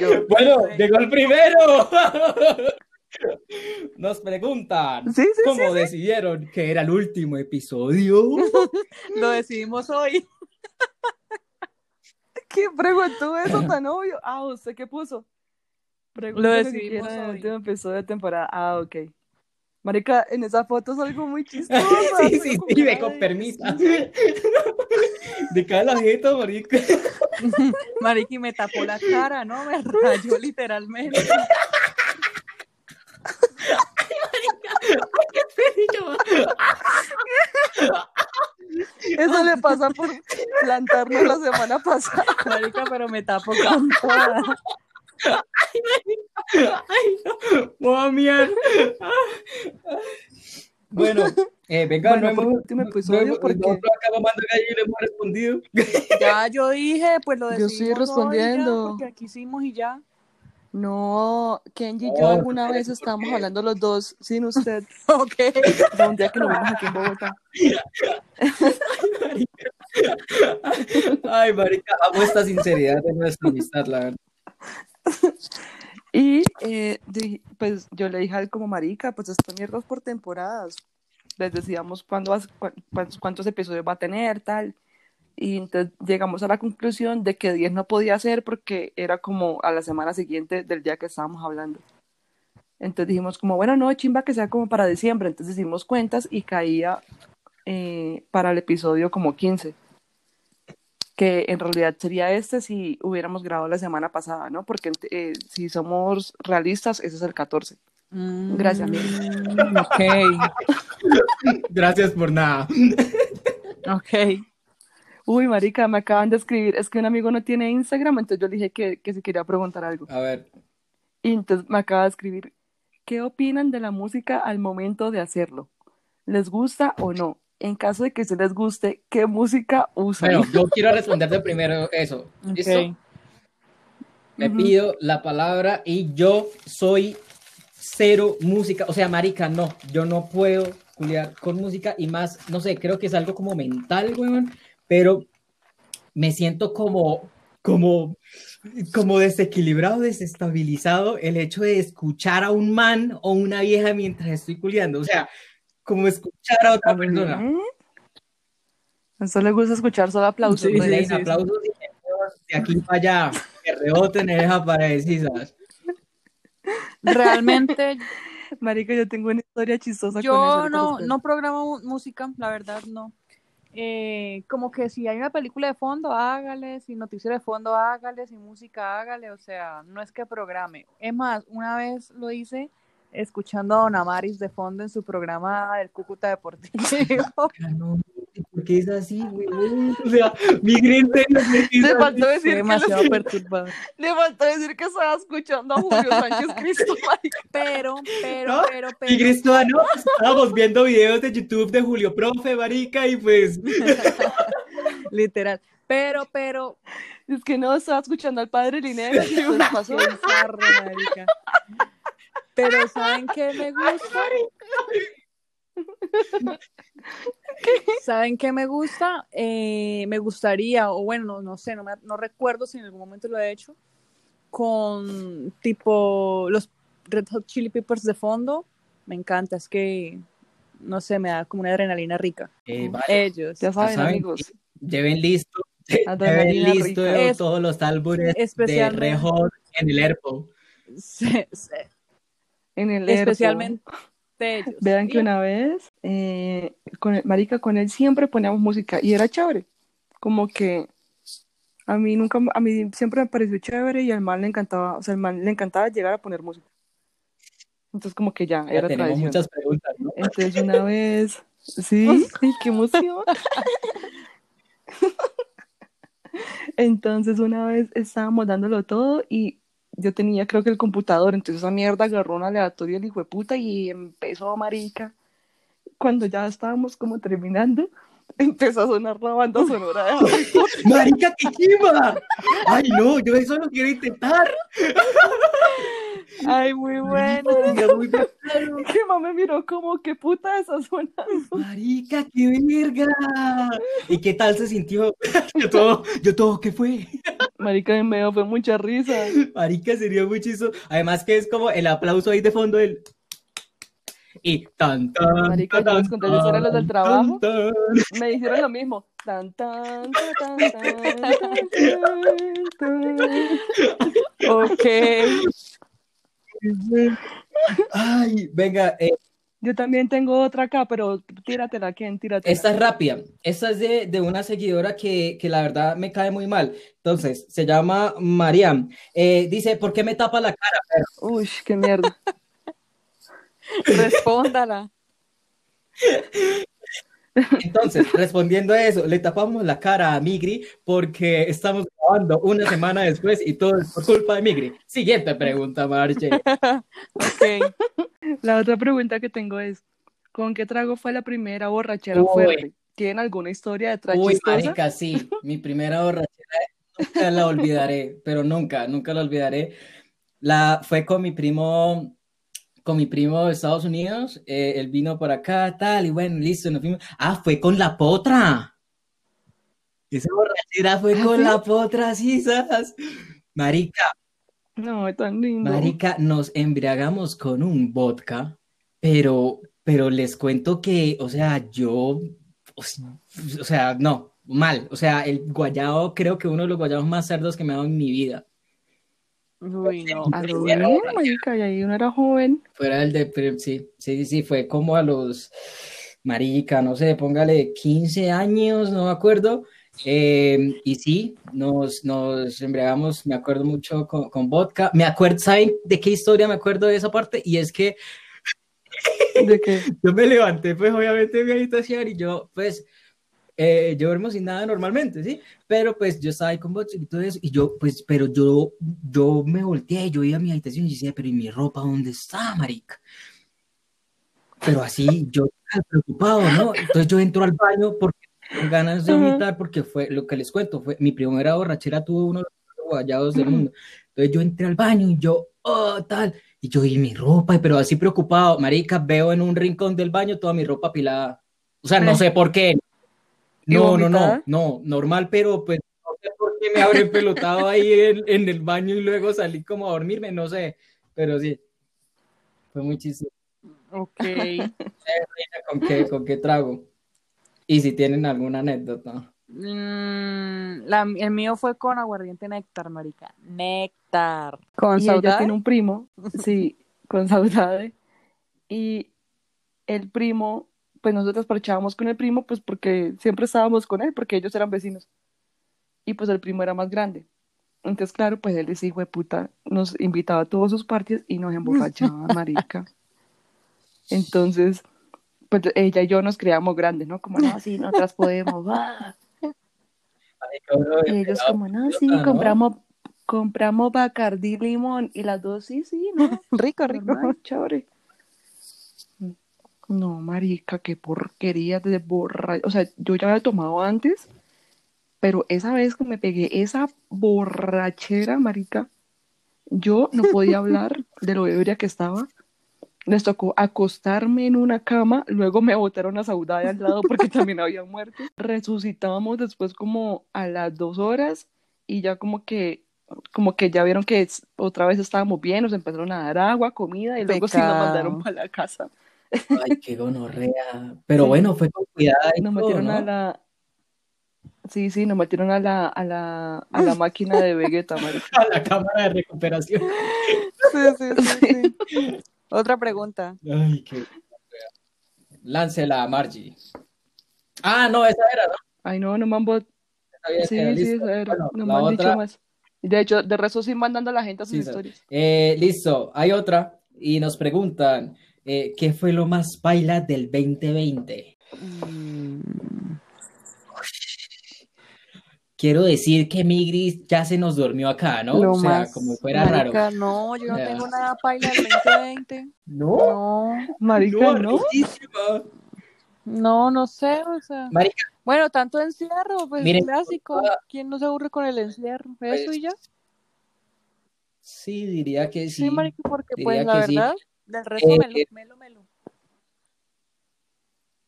yo. Bueno, llegó el primero. Nos preguntan Sí, sí, cómo decidieron que era el último episodio. Lo decidimos hoy. ¿Quién preguntó eso tan obvio? Ah, ¿usted qué puso? Pregunta Lo que decidimos en el hoy. último episodio de temporada. Ah, ok. Marica, en esa foto es algo muy chistoso. Sí, sí, sí, con permiso. De cada la jeta, marica. Marica, y me tapó la cara, ¿no? Me rayó literalmente. Eso le pasa por plantarnos la semana pasada. Marica, pero me tapo con toda. Ay, no. Voy a miar. Bueno, eh, venga, Bueno, no por último episodio, porque- nosotros acá mamando gallo y le hemos respondido. Ya yo dije, pues lo Yo estoy respondiendo. porque aquí hicimos y ya. No, Kenji y yo alguna vez ¿por estábamos qué? hablando los dos sin usted, Ok. de un día que nos vimos aquí en Bogotá. Ay, marica, amo esta sinceridad de nuestra amistad, la verdad. Y eh, pues yo le dije a él como marica, pues esta mierda es por temporadas. Les decíamos cuándo vas- cuántos, cuántos episodios va a tener, tal. Y entonces llegamos a la conclusión de que 10 no podía ser porque era como a la semana siguiente del día que estábamos hablando. Entonces dijimos como, bueno, no, chimba que sea como para diciembre. Entonces hicimos cuentas y caía eh, para el episodio como 15. Que en realidad sería este si hubiéramos grabado la semana pasada, ¿no? Porque eh, si somos realistas, ese es el 14. Gracias, Mm, ok, Gracias por nada. ok. Uy, marica, me acaban de escribir, es que un amigo no tiene Instagram, entonces yo le dije que, que si quería preguntar algo. A ver, Y entonces me acaba de escribir, ¿qué opinan de la música al momento de hacerlo? ¿Les gusta o no? En caso de que se les guste, ¿qué música usan? bueno, yo quiero responderte primero eso. ¿Listo? Ok. Me Ujú. pido la palabra y yo soy cero música. O sea, marica, no, yo no puedo culiar con música y más, no sé, creo que es algo como mental, weón, pero me siento como, como, como desequilibrado, desestabilizado el hecho de escuchar a un man o una vieja mientras estoy culiando. O sea, como escuchar a otra persona. ¿Eh? A eso le gusta escuchar solo aplausos. Sí, ¿no? sí, aplausos de aquí para allá, que reboten en esa parecisas. Realmente Marica, yo tengo una historia chistosa con eso. yo ahorita no, no programo música, la verdad no. Eh, como que si hay una película de fondo, hágale, si noticiero de fondo, hágale, si música, hágale, o sea, no es que programe. Es más, una vez lo hice escuchando a Don Amaris de fondo en su programa del Cúcuta Deportivo. Ah, no, ¿Por qué es así, weón? O sea, mi green ¿por qué es Le faltó decir que demasiado le, perturbador. le faltó decir que estaba escuchando a Julio Sánchez Cristo, marica. Pero, pero, ¿No? pero, Mi pero, Cristiano, estábamos viendo videos de YouTube de Julio Profe, marica, y pues, literal. Pero, pero, Es que no, estaba escuchando al padre Linero. ¿Qué les pasó? bizarro, marica. Pero ¿saben qué me gusta? ¿Saben qué me gusta? Eh, me gustaría, o bueno, no, no sé, no, me- no recuerdo si en algún momento lo he hecho, con tipo los Red Hot Chili Peppers de fondo. Me encanta, es que, no sé, me da como una adrenalina rica. eh, vale, Ellos, Ya saben, saben. amigos. lleven listo, lleven listo. Es- todos los álbumes de Red Hot en el Airpo. se- se- En el especialmente ellos. Vean que Y- una vez, eh, con el- marica, con él siempre poníamos música y era chévere. Como que a mí nunca, a mí siempre me pareció chévere y al man le encantaba, o sea, al man le encantaba llegar a poner música. Entonces como que ya, Ya era tenemos tradición. muchas preguntas, ¿no? Entonces una vez, sí, ay, qué emoción. Entonces una vez estábamos dándolo todo y yo tenía creo que el computador, entonces esa mierda agarró un aleatorio el hijo de puta y empezó marica. Cuando ya estábamos como terminando, empezó a sonar la banda sonora de Harry Potter. ¡Marica, qué chiva! ¡Ay, no! Yo eso lo quiero intentar. Ay, muy bueno. Sería muy. Que mamá me miró como, ¿qué puta está sonando? Marica, qué verga. ¿Y qué tal se sintió? Yo todo, yo todo, ¿qué fue? Marica, en medio fue mucha risa. Marica, sería muy chistoso. Además que es como el aplauso ahí de fondo del... Y tan, tan, Marica, yo tan, historia a los del trabajo. tan, tan. Me hicieron lo mismo. Tan, tan, tan, tan, tan, tan, tan. Ok. Ay, venga, eh, Yo también tengo otra acá, pero tíratela, ¿quién? Tíratela. esta es rápida. Esta es de, de una seguidora que, que la verdad me cae muy mal. Entonces, se llama Mariam. Eh, dice, ¿por qué me tapa la cara? perro?" Uy, qué mierda. Respóndala. Entonces, respondiendo a eso, le tapamos la cara a Migri porque estamos grabando una semana después y todo es por culpa de Migri. Siguiente pregunta, Marche. Ok. La otra pregunta que tengo es, ¿con qué trago fue la primera borrachera Uy. fuerte? ¿Tienen alguna historia detrás Uy, chistosa? marica, sí, mi primera borrachera nunca la olvidaré, pero nunca, nunca la olvidaré. La fue con mi primo, con mi primo de Estados Unidos, eh, él vino por acá, tal, y bueno, listo, nos fuimos. Ah, fue con la potra. Esa borrachera fue ¿Ah, con sí? la potra, sí, ¿sabes? Marica, No, tan lindo. Marica, nos embriagamos con un vodka, pero, pero les cuento que, o sea, yo, o sea, no, mal. O sea, el guayabo, creo que uno de los guayabos más cerdos que me ha dado en mi vida. Uy, no. A lo bien, marica, y ahí uno era joven. Fuera del de, sí, sí, sí, fue como a los, marica, no sé, póngale 15 años, no me acuerdo. Eh, y sí, nos, nos embriagamos, me acuerdo mucho con, con vodka. Me acuerdo, ¿saben de qué historia me acuerdo de esa parte? Y es que ¿De qué? yo me levanté, pues obviamente de mi habitación y yo, pues, eh, yo duermo sin nada normalmente, ¿sí? Pero pues yo estaba ahí con vodka y todo eso, y yo, pues, pero yo, yo me volteé, yo iba a mi habitación y decía, pero ¿y mi ropa dónde está, marica? Pero así, yo preocupado, ¿no? Entonces yo entro al baño porque ganas de vomitar, porque fue lo que les cuento, fue mi primera borrachera, tuvo uno de los guayados del mundo. Entonces yo entré al baño y yo, oh, tal, y yo, y mi ropa, pero así preocupado, marica, veo en un rincón del baño toda mi ropa apilada. O sea, no sé por qué. No, no, no, no, normal, pero pues no sé por qué me habré pelotado ahí en, en, el baño y luego salí como a dormirme, no sé, pero sí, fue muy chistoso. Ok. ¿Con qué, ¿Con qué trago? Y si tienen alguna anécdota. Mm, la, el mío fue con aguardiente néctar, marica. Néctar. Con y ella tiene un primo, sí, con saudade. Y el primo, pues nosotros parchábamos con el primo, pues porque siempre estábamos con él, porque ellos eran vecinos. Y pues el primo era más grande. Entonces, claro, pues él decía, de puta, nos invitaba a todos sus parties y nos emborrachaba, marica. Entonces, pues ella y yo nos creíamos grandes, ¿no? Como, no, sí, nosotras podemos, va. Y ellos como, no, sí, compramos, compramos Bacardí limón. Y las dos, sí, sí, ¿no? rico, rico. Normal, chévere. No, marica, qué porquería de borra. O sea, yo ya había tomado antes, pero esa vez que me pegué esa borrachera, marica, yo no podía hablar de lo ebria que estaba les tocó acostarme en una cama, luego me botaron a Saudade al lado porque también había muerto. Resucitábamos después como a las dos horas y ya como que como que ya vieron que otra vez estábamos bien, nos empezaron a dar agua, comida y luego sí nos mandaron para la casa. Ay, qué gonorrea. Pero bueno, fue con cuidado. nos metieron ¿no? a la Sí, sí, nos metieron a la, a la, a la máquina de Vegeta, marica. A la cámara de recuperación. Sí, sí, sí, sí. Otra pregunta. Ay, qué. Láncela, Margie. Ah, no, esa era, ¿no? Ay, no, no me han bot... Sí, era sí, esa era. Bueno, no me han otra, dicho más. De hecho, de resto sí mandando a la gente a sus sí, historias. eh, listo, hay otra. Y nos preguntan, eh, ¿qué fue lo más baila del 2020? Mm, Quiero decir que Migris ya se nos durmió acá, ¿no? Lo o sea, más- como fuera raro. marica, no, yo no Ya. tengo nada paila del 2020. No, No, Marica, ¿no? no, no sé, o sea. Marica, Bueno, tanto encierro, pues Miren, clásico. ¿Quién no se aburre con el encierro? Eso Pues, y ya. sí, diría que sí. Sí, marica, porque diría pues la sí. Del resto Eh, melo, melo, melo.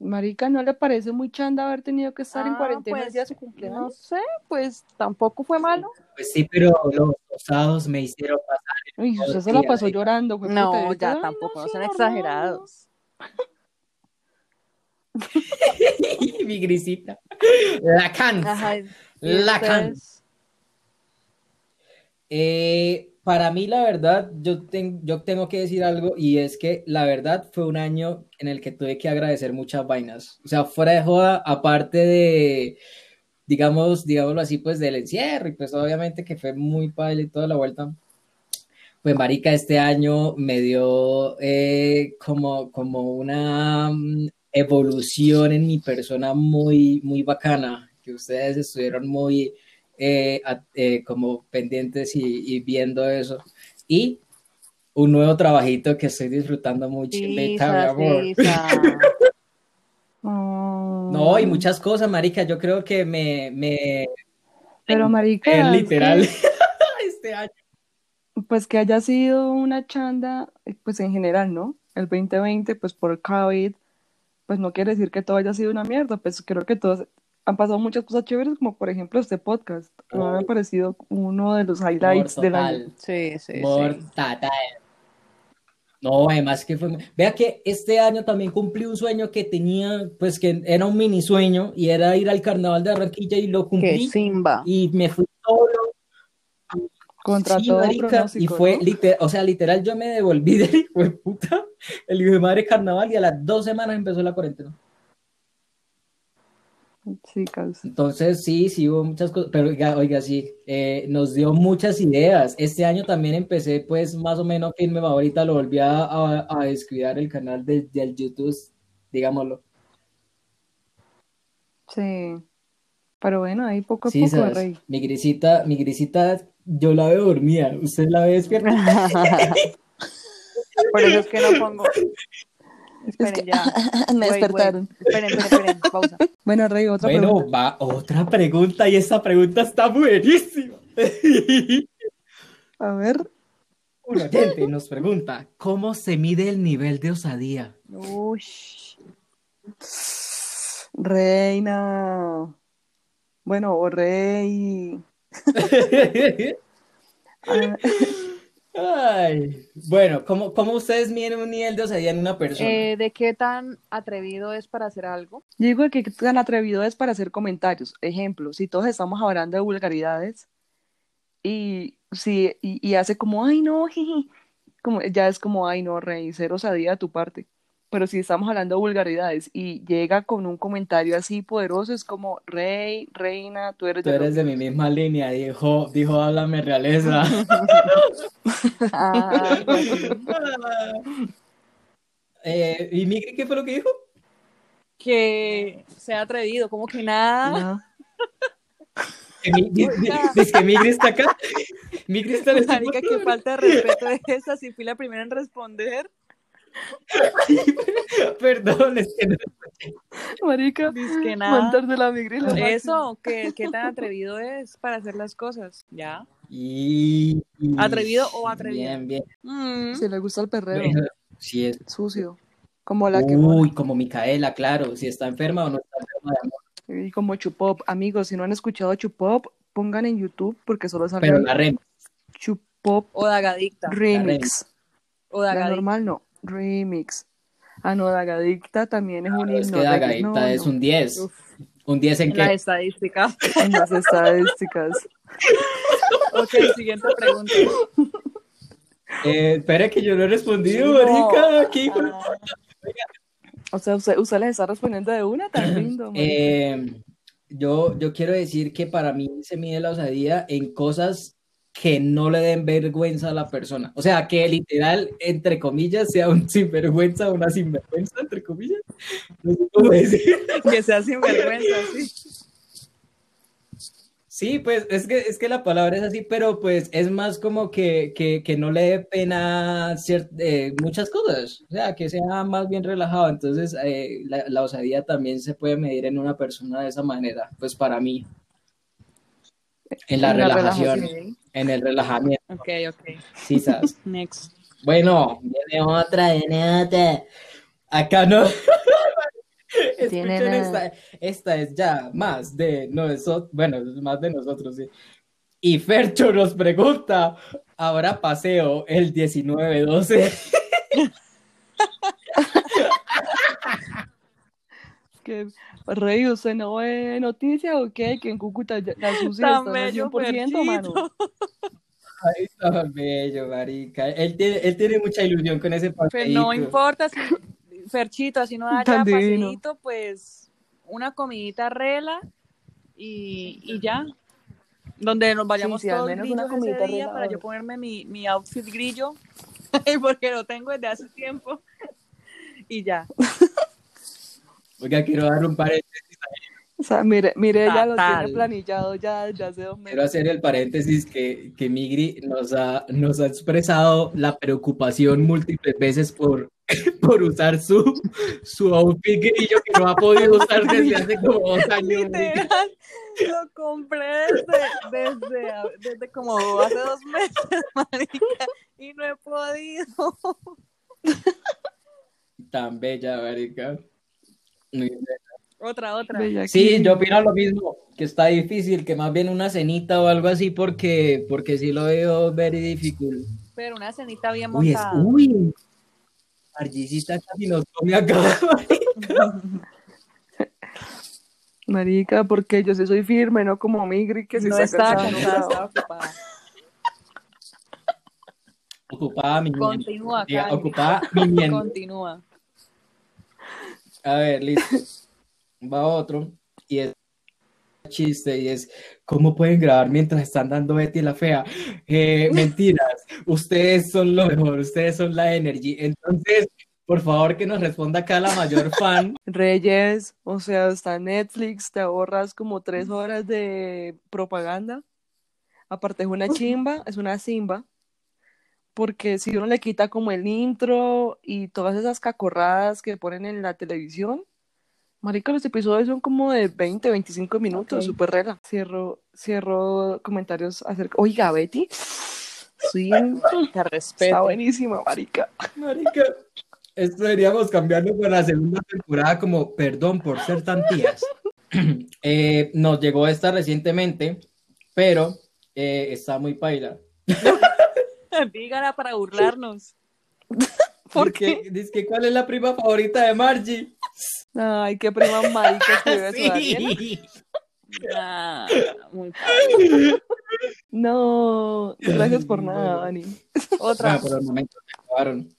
Marica, ¿no le parece muy chanda haber tenido que estar en Ah, cuarentena el pues, día de su No cumpleaños? sé, pues tampoco fue malo. Pues sí, pero los rosados me hicieron pasar. Uy, usted se la pasó llorando, güey. No, puta, ya usted, "Ay, tampoco, no normal". exagerados. Mi grisita. La can. Ajá. ¿y La can. Eh, para mí, la verdad, yo, ten- yo tengo que decir algo y es que la verdad fue un año en el que tuve que agradecer muchas vainas. O sea, fuera de joda, aparte de, digamos, digámoslo así, pues del encierro y pues obviamente que fue muy padre y toda la vuelta. Pues marica, este año me dio eh, como, como una mm, evolución en mi persona muy, muy bacana, que ustedes estuvieron muy eh, a- eh, como pendientes y, y viendo eso. Y un nuevo trabajito que estoy disfrutando mucho, amor. Oh. No, y muchas cosas, marica, yo creo que me, me, Pero, marica, es que- literal este año. pues que haya sido una chanda, pues en general, ¿no? El 2020, pues por COVID, pues no quiere decir que todo haya sido una mierda, pues creo que todo han pasado muchas cosas chéveres, como por ejemplo este podcast. me ha parecido uno de los highlights del año. Sí, sí, Por sí. No, además que fue. Vea que este año también cumplí un sueño que tenía, pues que era un mini sueño y era ir al carnaval de Barranquilla y lo Qué cumplí simba. y me fui solo. Contra Sí, todo marica, y fue ¿no? literal, o sea, literal, yo me devolví del hijo de puta, el hijo de madre carnaval y a las dos semanas empezó la cuarentena. Sí. Entonces, sí, sí hubo muchas cosas, pero oiga, oiga, sí, eh, nos dio muchas ideas. Este año también empecé, pues, más o menos firme, ahorita lo volví a, a, a descuidar el canal de- del YouTube, digámoslo. Sí. Pero bueno, ahí poco a Sí, poco, sabes, Rey. mi grisita, mi grisita, yo la veo dormida, ¿usted la ve despierta? Por eso es que no pongo. Esperen que- ya. Me Wait, despertaron. wait. Esperen, esperen, esperen. Pausa. Bueno, Rey, otra Bueno, pregunta. va otra pregunta y esta pregunta está buenísima. A ver, Un oyente nos pregunta, ¿cómo se mide el nivel de osadía? Ush. Reina. Bueno, o Rey. Ah, Ay, bueno, ¿cómo, cómo ustedes miden un nivel de osadía en una persona? Eh, ¿De qué tan atrevido es para hacer algo? Yo digo que tan atrevido es para hacer comentarios. Ejemplo, si todos estamos hablando de vulgaridades y, si, y, hace como, ay, no, jiji", como, ya es como, ay, no, rey, cero osadía de tu parte. Pero si estamos hablando de vulgaridades y llega con un comentario así poderoso, es como, rey, reina, tú eres Tú de eres de mi misma línea, dijo, dijo, háblame realeza. Ah. Eh, ¿y Migri qué fue lo que dijo? que sea atrevido, como que nada. Dice que Migri está acá. Migri está en Marica, que falta de respeto es esa, si fui la primera en responder. Perdón, es que no. Marica, que nada. montarse la la máxima. Eso, que qué tan atrevido es para hacer las cosas. Ya. Y, ¿Atrevido o atrevido? Bien, bien. Mm. Si le gusta el perreo, Bueno, sí es. sucio. Como la que Uy, como Micaela, claro. Si está enferma o no está enferma de amor. Y como Chupop. Amigos, si no han escuchado Chupop, pongan en YouTube porque solo sale Pero la rem. Chupop O Dagadicta. Remix. O La Dagadicta. normal no, Remix. Ah, no, Dagadicta también es un Es himno. que de- Dagadita no, es no, un 10. Uf. ¿Un 10 en En las qué? estadísticas. En las estadísticas. Ok, siguiente pregunta. Eh, espera que yo no he respondido, No. marica. ¿Qué hijo de- Ah, O sea, usted, usted les está respondiendo de una, tan lindo. Eh, yo, yo quiero decir que para mí se mide la osadía en cosas que no le den vergüenza a la persona. O sea, que literal, entre comillas, sea un sinvergüenza o una sinvergüenza, entre comillas. No sé cómo decir. que sea sinvergüenza, sí. Sí, pues es que, es que la palabra es así, pero pues es más como que, que, que no le dé pena eh, muchas cosas, o sea, que sea más bien relajado. Entonces, eh, la, la osadía también se puede medir en una persona de esa manera, pues para mí, en la En la relajación, relajación. En el relajamiento, Ok, ok. sí, ¿sabes? Next. Bueno, viene otra, viene otra. Acá no. Tiene Escuchen nada. esta, esta es ya más de nosotros, bueno, es más de nosotros, sí. Y Fercho nos pregunta, ¿habrá paseo el 19-12? Que, Rey, ¿usted no ve noticia o qué? Que en Cúcuta ya- la SUSI Tan está al bello, 100%, mano. Ferchito. Ay, tan bello, marica. Él tiene, él tiene mucha ilusión con ese Pero paseíto. no importa si, Ferchito, así no haya paseíto, pues una comidita rela y, y ya. Donde nos vayamos Sí, sí, al todos menos una comidita ese día rela, para yo ponerme mi, mi outfit grillo, porque lo tengo desde hace tiempo. Y ya. Oiga, quiero dar un paréntesis. O sea, mire, mire, ella lo tiene planillado ya desde hace dos Quiero meses. hacer el paréntesis que, que Migri nos ha, nos ha expresado la preocupación múltiples veces por, por usar su, su outfit grillo que no ha podido usar desde hace como dos años. Literal, lo compré desde, desde, desde como hace dos meses, marica, y no he podido. Tan bella, marica. Otra, otra. Sí, yo opino lo mismo, que está difícil, que más bien una cenita o algo así, porque, porque sí lo veo very difficult. Pero una cenita bien Uy, es, montada. uy, Margisita casi nos come acá. Marica, porque yo sí soy firme, no como Migri, que si no se no. estaba ocupada. Ocupada mi. Continúa. Ocupada mi miembro. Continúa. A ver, listo. Va otro. Y es chiste y es ¿cómo pueden grabar mientras están dando Betty la fea? Eh, mentiras, ustedes son lo mejor, ustedes son la energy. Entonces, por favor, que nos responda acá la mayor fan. Reyes, o sea, está Netflix, te ahorras como tres horas de propaganda. Aparte es una chimba, es una simba. Porque si uno le quita como el intro y todas esas cacorradas que ponen en la televisión, marica, los episodios son como de 20, 25 minutos, Ok. súper rela. Cierro, cierro comentarios acerca... Oiga, Betty, sí, Te está respeto. buenísima, marica. Marica, esto deberíamos cambiarlo para la segunda temporada como perdón por ser tan tías. Eh, nos llegó esta recientemente, pero eh, está muy paila. Dígala para burlarnos. ¿Por Dice que- dice que, ¿cuál es la prima favorita de Margie? Ay, qué prima marica Daniela. Sí. Muy padre. No, gracias por nada, Dani. Otra. Ah, por el momento se acabaron.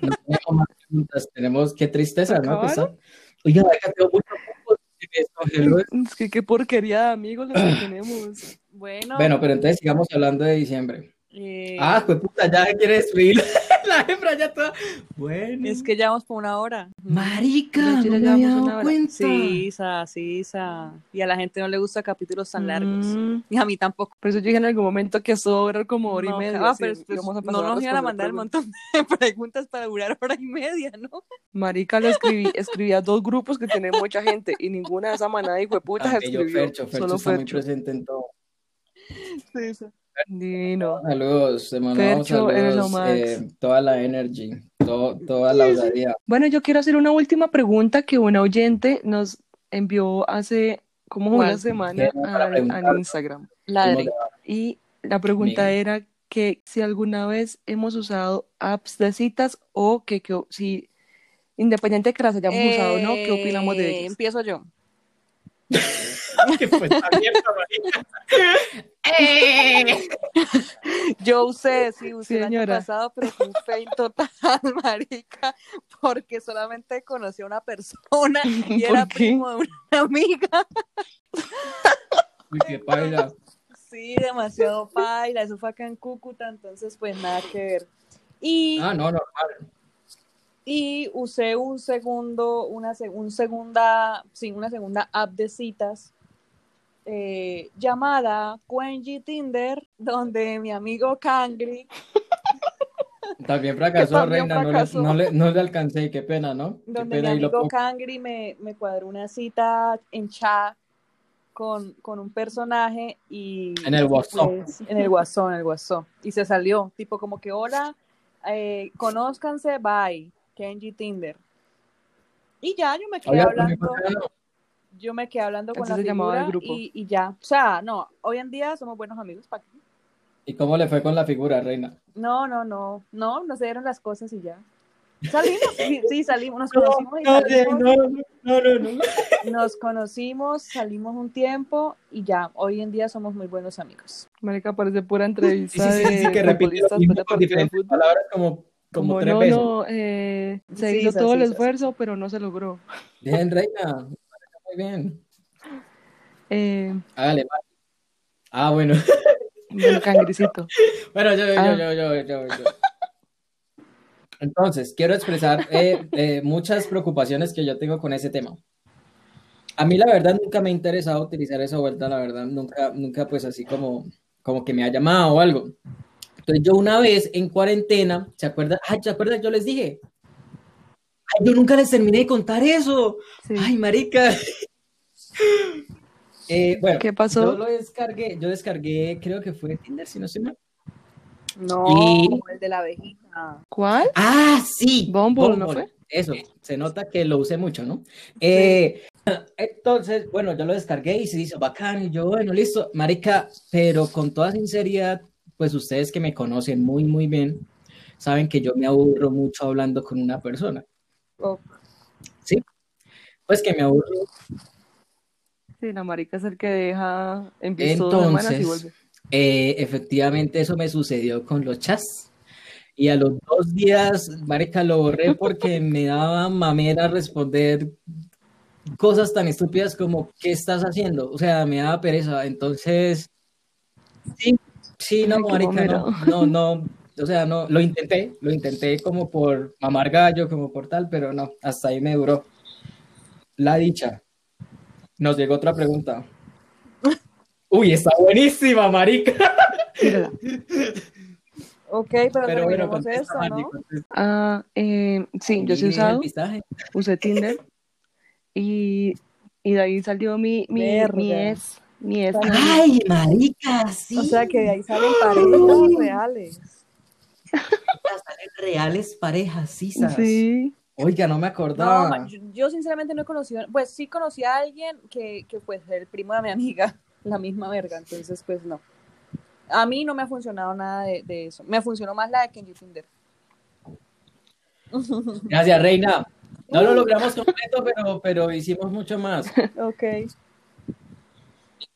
No tenemos más preguntas, tenemos qué tristeza, ¿no? Que Oiga, acá tengo mucho tiempo, se me descongeló esto. Es que qué porquería de amigos los que tenemos. Bueno. Bueno, pero entonces sigamos hablando de diciembre. Eh, Ah, pues puta, ya se quiere destruir. La hembra ya está. Bueno. es que ya vamos por una hora. Marica, Ya no me había una dado hora. cuenta. Sí, Isa, sí, Isa. Y a la gente no le gusta capítulos tan largos. Mm, Y a mí tampoco. por eso yo dije en algún momento que a durar como hora No, y media. ah, sí, pero pues, vamos a no nos iban a mandar un montón de preguntas para durar hora y media, ¿no? Marica, lo escribí, escribí a dos grupos que tienen mucha gente y ninguna de esa manada de puta se bello, escribió. Fercho, Fercho solo está muy presente en todo. Sí, Isa. Divino. Saludos, lo saludos, eh, toda la energy, todo- toda la osadía. Bueno, yo quiero hacer una última pregunta que una oyente nos envió hace como ¿Cuál? una semana al, Instagram. Ladre. Y la pregunta Miguel. era que si alguna vez hemos usado apps de citas o que, que si, independiente de que las hayamos usado o no, ¿qué opinamos de Eh, ellas? Empiezo yo. Que fue esta marica. Yo usé, sí, usé el año Señora. pasado, pero fue un fail total, marica, porque solamente conocí a una persona y ¿Por era qué? primo de una amiga. Uy, qué paila. Sí, demasiado paila, eso fue acá en Cúcuta, entonces pues nada que ver. Y, Ah, no, normal. y usé un segundo, una un segunda, sí, una segunda app de citas eh, llamada Quenji Tinder, donde mi amigo Kangri También fracasó, también Reina, no le-. No, le, no le alcancé, qué pena, ¿no? Donde mi pena amigo. Kangri me, me cuadró una cita en chat con, con un personaje y En el WhatsApp. pues, en el WhatsApp, en el WhatsApp. Y se salió, tipo como que hola, eh, conózcanse, bye, Kenji Tinder. Y ya yo me quedé me hablando. Yo me quedé hablando con Así la figura grupo. y, y ya. O sea, no, hoy en día somos buenos amigos, ¿para qué? ¿Y cómo le fue con la figura, Reina? No, no, no, no, no se dieron las cosas y ya. Salimos, sí, sí, salimos, nos conocimos y salimos. no, no, no, no. Nos conocimos, salimos un tiempo y ya, hoy en día somos muy buenos amigos. Marica, parece pura Sí, entrevista sí, sí, sí, de que repite con diferentes fútbol. palabras como, como Como tres no, veces. no, eh, se Sí, hizo todo sí, el esa, esfuerzo, pero no se logró. Bien, Reina, muy bien. Eh, Hágale, va. Ah, bueno. del cangricito. Bueno, yo, yo, Ah. yo, yo, yo, yo. Entonces, quiero expresar eh, eh, muchas preocupaciones que yo tengo con ese tema. A mí, la verdad, nunca me ha interesado utilizar esa vuelta, la verdad, nunca, nunca, pues así como, como que me ha llamado o algo. Entonces, yo una vez en cuarentena, ¿se acuerdan? Ay, ¿se acuerdan? Yo les dije. Ay, yo nunca les terminé de contar eso. Sí. Ay, marica. Eh, bueno, ¿Qué pasó? yo lo descargué, yo descargué, creo que fue Tinder, si no estoy mal. No, Y- el de la abejita. ¿Cuál? Ah, sí. Bumble, ¿no fue? eso, se nota que lo usé mucho, ¿no? Eh, entonces, bueno, yo lo descargué y se dice bacán, y yo, bueno, listo, marica, pero con toda sinceridad, pues ustedes que me conocen muy, muy bien, saben que yo me aburro mucho hablando con una persona. Oh, ¿Sí? Pues que me aburro. Sí, la marica es el que deja, empieza dos semanas y Entonces, vuelve. eh, efectivamente eso me sucedió con los chats. Y a los dos días, marica, lo borré porque me daba mamera responder cosas tan estúpidas como ¿qué estás haciendo? O sea, me daba pereza. Entonces, sí, sí, no, Ay, marica, no, no, no, o sea, no, lo intenté, lo intenté como por mamar gallo, como por tal, pero no, hasta ahí me duró. La dicha. Nos llegó otra pregunta. Uy, está buenísima, marica. Ok, pero, Pero bueno, esto, ¿no? Ah, eh, sí, yo sí he usado, usé Tinder y, y de ahí salió mi, mi, mi ex, mi ex. Ay, marica, sí. O sea que de ahí salen parejas reales. salen reales parejas, sí, ¿sabes? Sí, Oiga, no me No, acordaba. ma- yo, yo sinceramente no he conocido, pues sí conocí a alguien que, que pues el primo de mi amiga, la misma verga, entonces pues no. A mí no me ha funcionado nada de, de eso. Me funcionó más la de Kenji Tinder. Gracias, Reina. No lo logramos completo, pero, pero hicimos mucho más. Ok.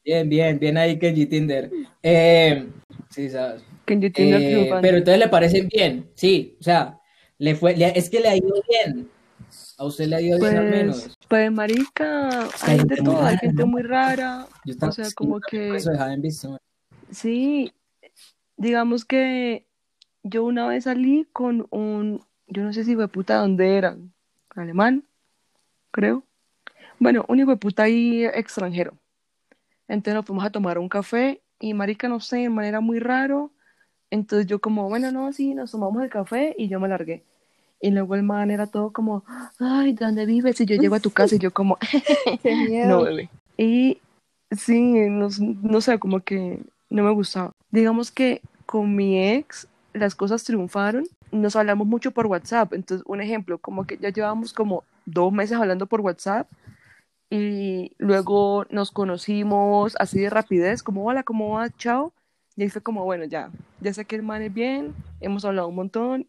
Bien, bien, bien ahí, Kenji Tinder. Eh, sí, sabes. Kenji Tinder Eh, pero entonces le parecen bien, sí, o sea, le fue, le- es que le ha ido bien. A usted le ha ido bien al menos. Pues, pues marica, hay de todo, hay gente muy rara, Yo o sea, como que, Eso dejaba en visto. sí, digamos que yo una vez salí con un, yo no sé si fue puta dónde era, alemán, creo, bueno, un hijo de puta ahí extranjero, entonces nos fuimos a tomar un café y marica, no sé, de manera muy raro, entonces yo como, bueno, no, sí, nos tomamos el café y yo me largué. Y luego el man era todo como, ay, ¿dónde vives? Y yo llego a tu casa y yo como, Qué miedo. no, bebé. Y sí, no, no sé, como que no me gustaba. Digamos que con mi ex las cosas triunfaron, nos hablamos mucho por WhatsApp. Entonces, un ejemplo, como que ya llevamos como dos meses hablando por WhatsApp y luego nos conocimos así de rapidez, como, hola, ¿cómo vas? Chao. Y ahí fue como, bueno, ya, ya sé que el man es bien, hemos hablado un montón.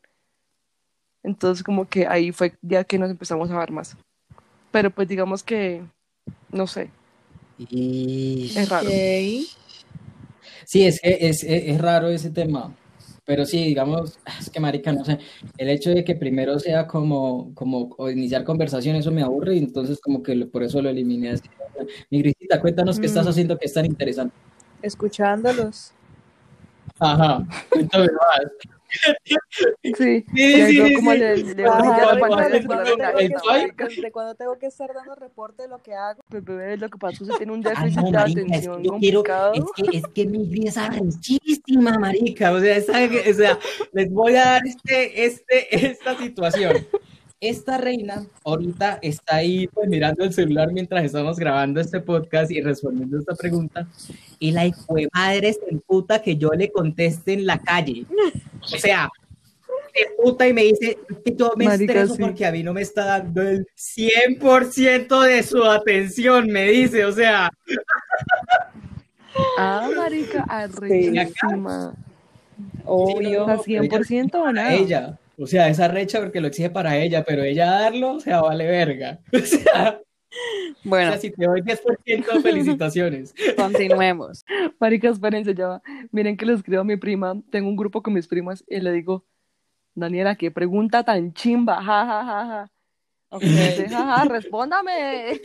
Entonces, como que ahí fue ya que nos empezamos a ver más. Pero pues digamos que, no sé, Y... es raro. Sí, es que es, es, es raro ese tema. Pero sí, digamos, es que marica, no sé, el hecho de que primero sea como, como o iniciar conversación, eso me aburre y entonces como que lo- por eso lo eliminé así. Mi Grisita, cuéntanos qué estás Mm. haciendo que es tan interesante. Escuchándolos. Ajá, más. Sí, Sí, como le, le Ajá, brilla ¿cuál- la cuál- pantalla cuál- de color cuál- naranja, el swipe? marica. ¿Desde cuándo tengo que estar dando reporte de lo que hago? Pues, bebé, lo que pasa es que usted tiene un Ah, déficit de marica, es atención que yo quiero, complicado. es que, es que mi vida es arrechísima, marica, o sea, esa- o sea, les voy a dar este, este, esta situación. Esta reina ahorita está ahí pues mirando el celular mientras estamos grabando este podcast y respondiendo esta pregunta y la hijo de madre se emputa que yo le conteste en la calle. O sea, se puta y me dice que yo me Marica, estreso sí. porque a mí no me está dando el 100% de su atención, me dice, o sea, Ah, marica, arrechísima. Obvio. Sea, 100% o nada. ella. O sea, esa recha porque lo exige para ella, pero ella darlo, o sea, vale verga. O sea, o Bueno, sea, si te doy 10%, felicitaciones. continuemos. Marica, espérense, ya va. Miren que le escribo a mi prima, tengo un grupo con mis primas y le digo, Daniela, qué pregunta tan chimba, ja, ja, ja, ja. Ok. Y dice, ja, ja, respóndame.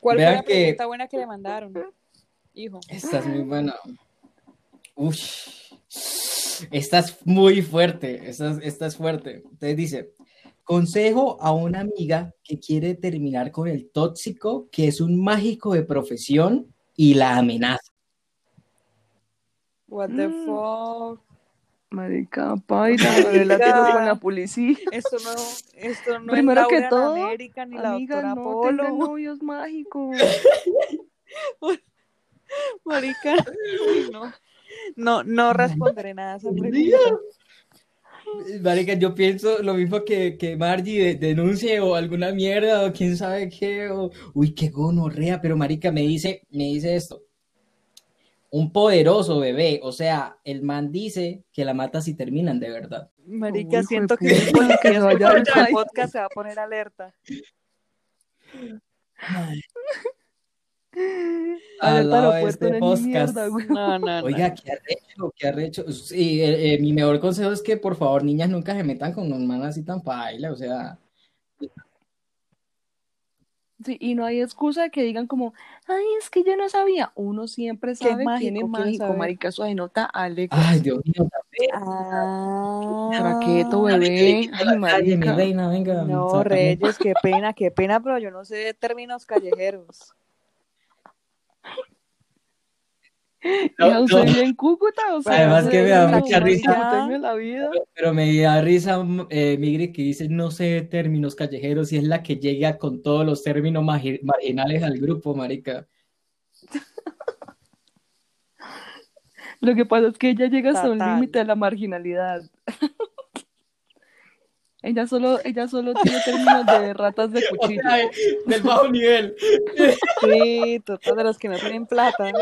¿Cuál Vean fue la que- pregunta buena que le mandaron? Hijo. Esta es muy buena. Ush. Esta es muy fuerte. Esta es, esta es fuerte. Entonces dice: Consejo a una amiga que quiere terminar con el tóxico, que es un mágico de profesión y la amenaza. What the Mm. fuck. Marica, paila, la tiro con la policía. Esto no, esto no Primero es que todo, América ni la Amiga, doctora no Polo. tengan novios mágicos. Marica. Uy, no. No, no responderé nada a esa pregunta. Marica, yo pienso lo mismo que, que Margie de- denuncie o alguna mierda o quién sabe qué. O, uy, qué gonorrea, pero Marica me dice, me dice esto. Un poderoso bebé, o sea, el man dice que la mata si terminan de verdad. Marica, Uy, siento que el que podcast se va a poner alerta. Al lado de este es podcast. mierda, güey. No, no, no. Oiga, qué arrecho, qué arrecho. Sí, eh, eh, mi mejor consejo es que por favor, niñas, nunca se metan con un man así tan paila, o sea, Sí, y no hay excusa de que digan como, ay, es que yo no sabía. Uno siempre Qué sabe quién es mágico, ¿quién mágico, sabe? marica, eso se nota a lejos. ay, Dios mío, Ah, Traqueto, bebé. Ay, Calle, mi marica. reina, venga. No. Reyes, qué pena, qué pena, pero yo no sé términos callejeros. No, Hija, ¿usted no. en Cúcuta? O sea, Además ¿usted que me da mucha risa. la vida? Pero me da risa, eh, Migri, que dice no sé términos callejeros y es la que llega con todos los términos marginales al grupo, marica. Lo que pasa es que ella llega hasta un límite de la marginalidad. ella solo, ella solo tiene términos de ratas de O cuchillo. sea, del bajo nivel, Sí, total, de los que no tienen plata.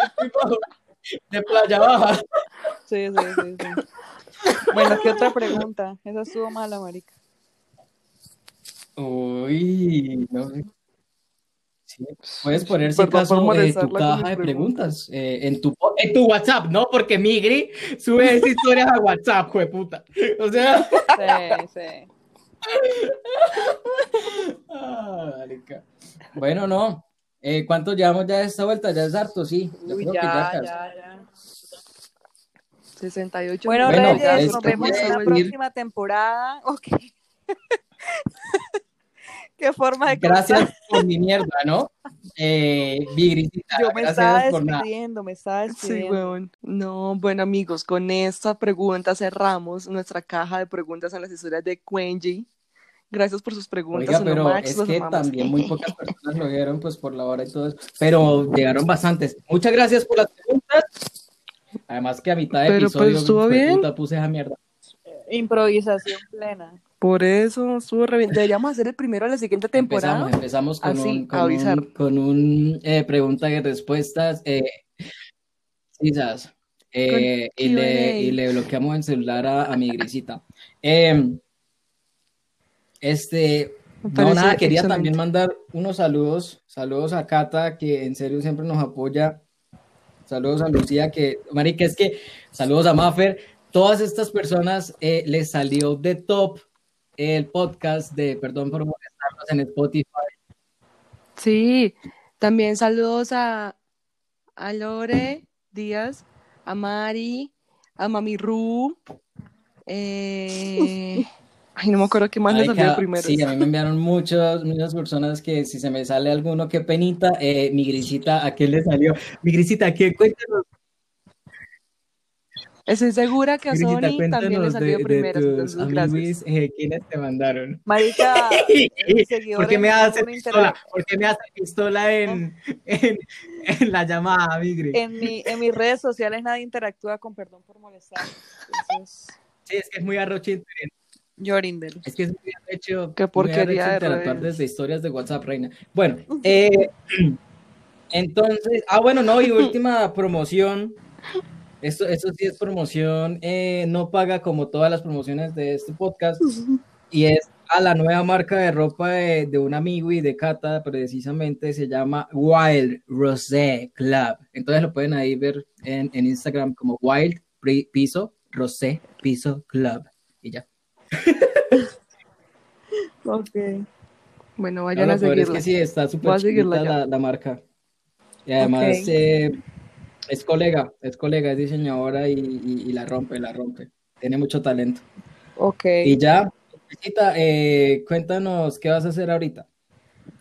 De playa baja. Sí, sí, sí, sí. Bueno, ¿qué otra pregunta? Esa estuvo mala, marica. Uy, no sé. Sí, puedes poner si acaso eh, tu caja de preguntas. preguntas eh, en tu, en tu WhatsApp, ¿no? Porque Migri sube esas historias a WhatsApp, jueputa. O sea, Sí, sí. ah, marica. Bueno, no. Eh, ¿cuánto llevamos ya de esta vuelta? Ya es harto, sí. Yo Uy, creo que ya, casi. ya, ya. 68 Bueno, Bueno, Reyes, esto nos vemos en la próxima temporada. Ok. Qué forma de Gracias por mi mierda, ¿no? Eh, Migrisita, Yo me estaba despidiendo, me estaba Sí, despidiendo. weón. No, bueno, amigos, con esta pregunta cerramos nuestra caja de preguntas en las historias de Quenji. Gracias por sus preguntas. Oiga, pero Max, es que amamos. también muy pocas personas lo vieron pues por la hora y todo eso, pero llegaron bastantes. Muchas gracias por las preguntas. Además que a mitad de Pero, pues, episodio estuvo fue bien. puta, puse esa mierda. Improvisación plena. Por eso estuvo re bien. Deberíamos hacer el primero de la siguiente temporada. Empezamos, empezamos con Así, un, con avisar. un, con un eh, pregunta y respuestas. Eh, quizás. Eh, y, le, y le bloqueamos el celular a, a mi grisita. Eh, este, no, nada, quería excelente. también mandar unos saludos. Saludos a Cata, que en serio siempre nos apoya. Saludos a Lucía, que, marica, es que, saludos a Maffer. Todas estas personas eh, les salió de top el podcast de Perdón por molestarlos en Spotify. Sí, también saludos a, a Lore Díaz, a Mari, a Mami Ru. eh, Ay, no me acuerdo qué más Ay, salió que- de primero. Sí, a mí me enviaron muchas, muchas personas que si se me sale alguno, qué penita. Eh, mi grisita, ¿a qué le salió? Mi grisita, ¿a qué? Cuéntanos, Estoy segura que a grisita, Sony también le salió de, de primero. tus amigos, eh, ¿quiénes te mandaron? Marica, ¿Por qué me hace pistola? ¿Por qué me hace pistola en, en, en la llamada, Migri? En, mi, en mis redes sociales nadie interactúa con perdón por molestar. Entonces, Sí, es que es muy arrochito. Yorindel. Es que es muy arrecho. Qué porquería interactuar desde historias de WhatsApp, reina. Bueno, eh, entonces, ah, bueno, no, y última promoción. Esto, esto sí es promoción, eh, no paga como todas las promociones de este podcast, y es a la nueva marca de ropa de, de un amigo y de Cata, precisamente se llama Wild Rosé Club. Entonces lo pueden ahí ver en, en Instagram como Wild Piso Rosé Piso Club. Y ya. Ok. Bueno, No, vayan lo a peor es seguirla. que sí, está súper seguirla chiquita la, la marca. Y además Ok. eh, es colega, es colega, es diseñadora y, y- y la rompe, la rompe. Tiene mucho talento. Ok. Y ya, eh, cuéntanos qué vas a hacer ahorita.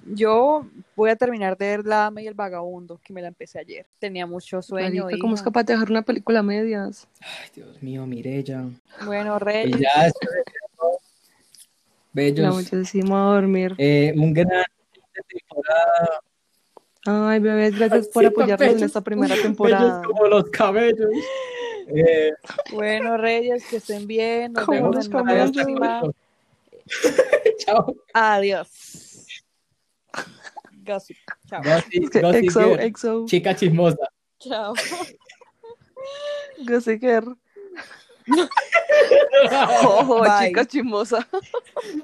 Yo voy a terminar de ver La Dama y el Vagabundo, que me la empecé ayer. Tenía mucho sueño. Marica, ¿cómo es capaz de dejar una película a medias? Ay, Dios mío, Mirella. Bueno, Y Reyes. ya. La bellos. muchísimo a dormir. Eh, un gran temporada. Ay, bebés, gracias por apoyarnos en bellos. esta primera Bellos temporada. como los cabellos. Eh, Bueno, Reyes, que estén bien. Nos ¿Cómo vemos en la próxima. Chao. Adiós. Gossip. Chao. Gossip, Gossip exo, Girl. exo, Chica chismosa. Chao. gossiper. Ojo, Bye. chica chimosa.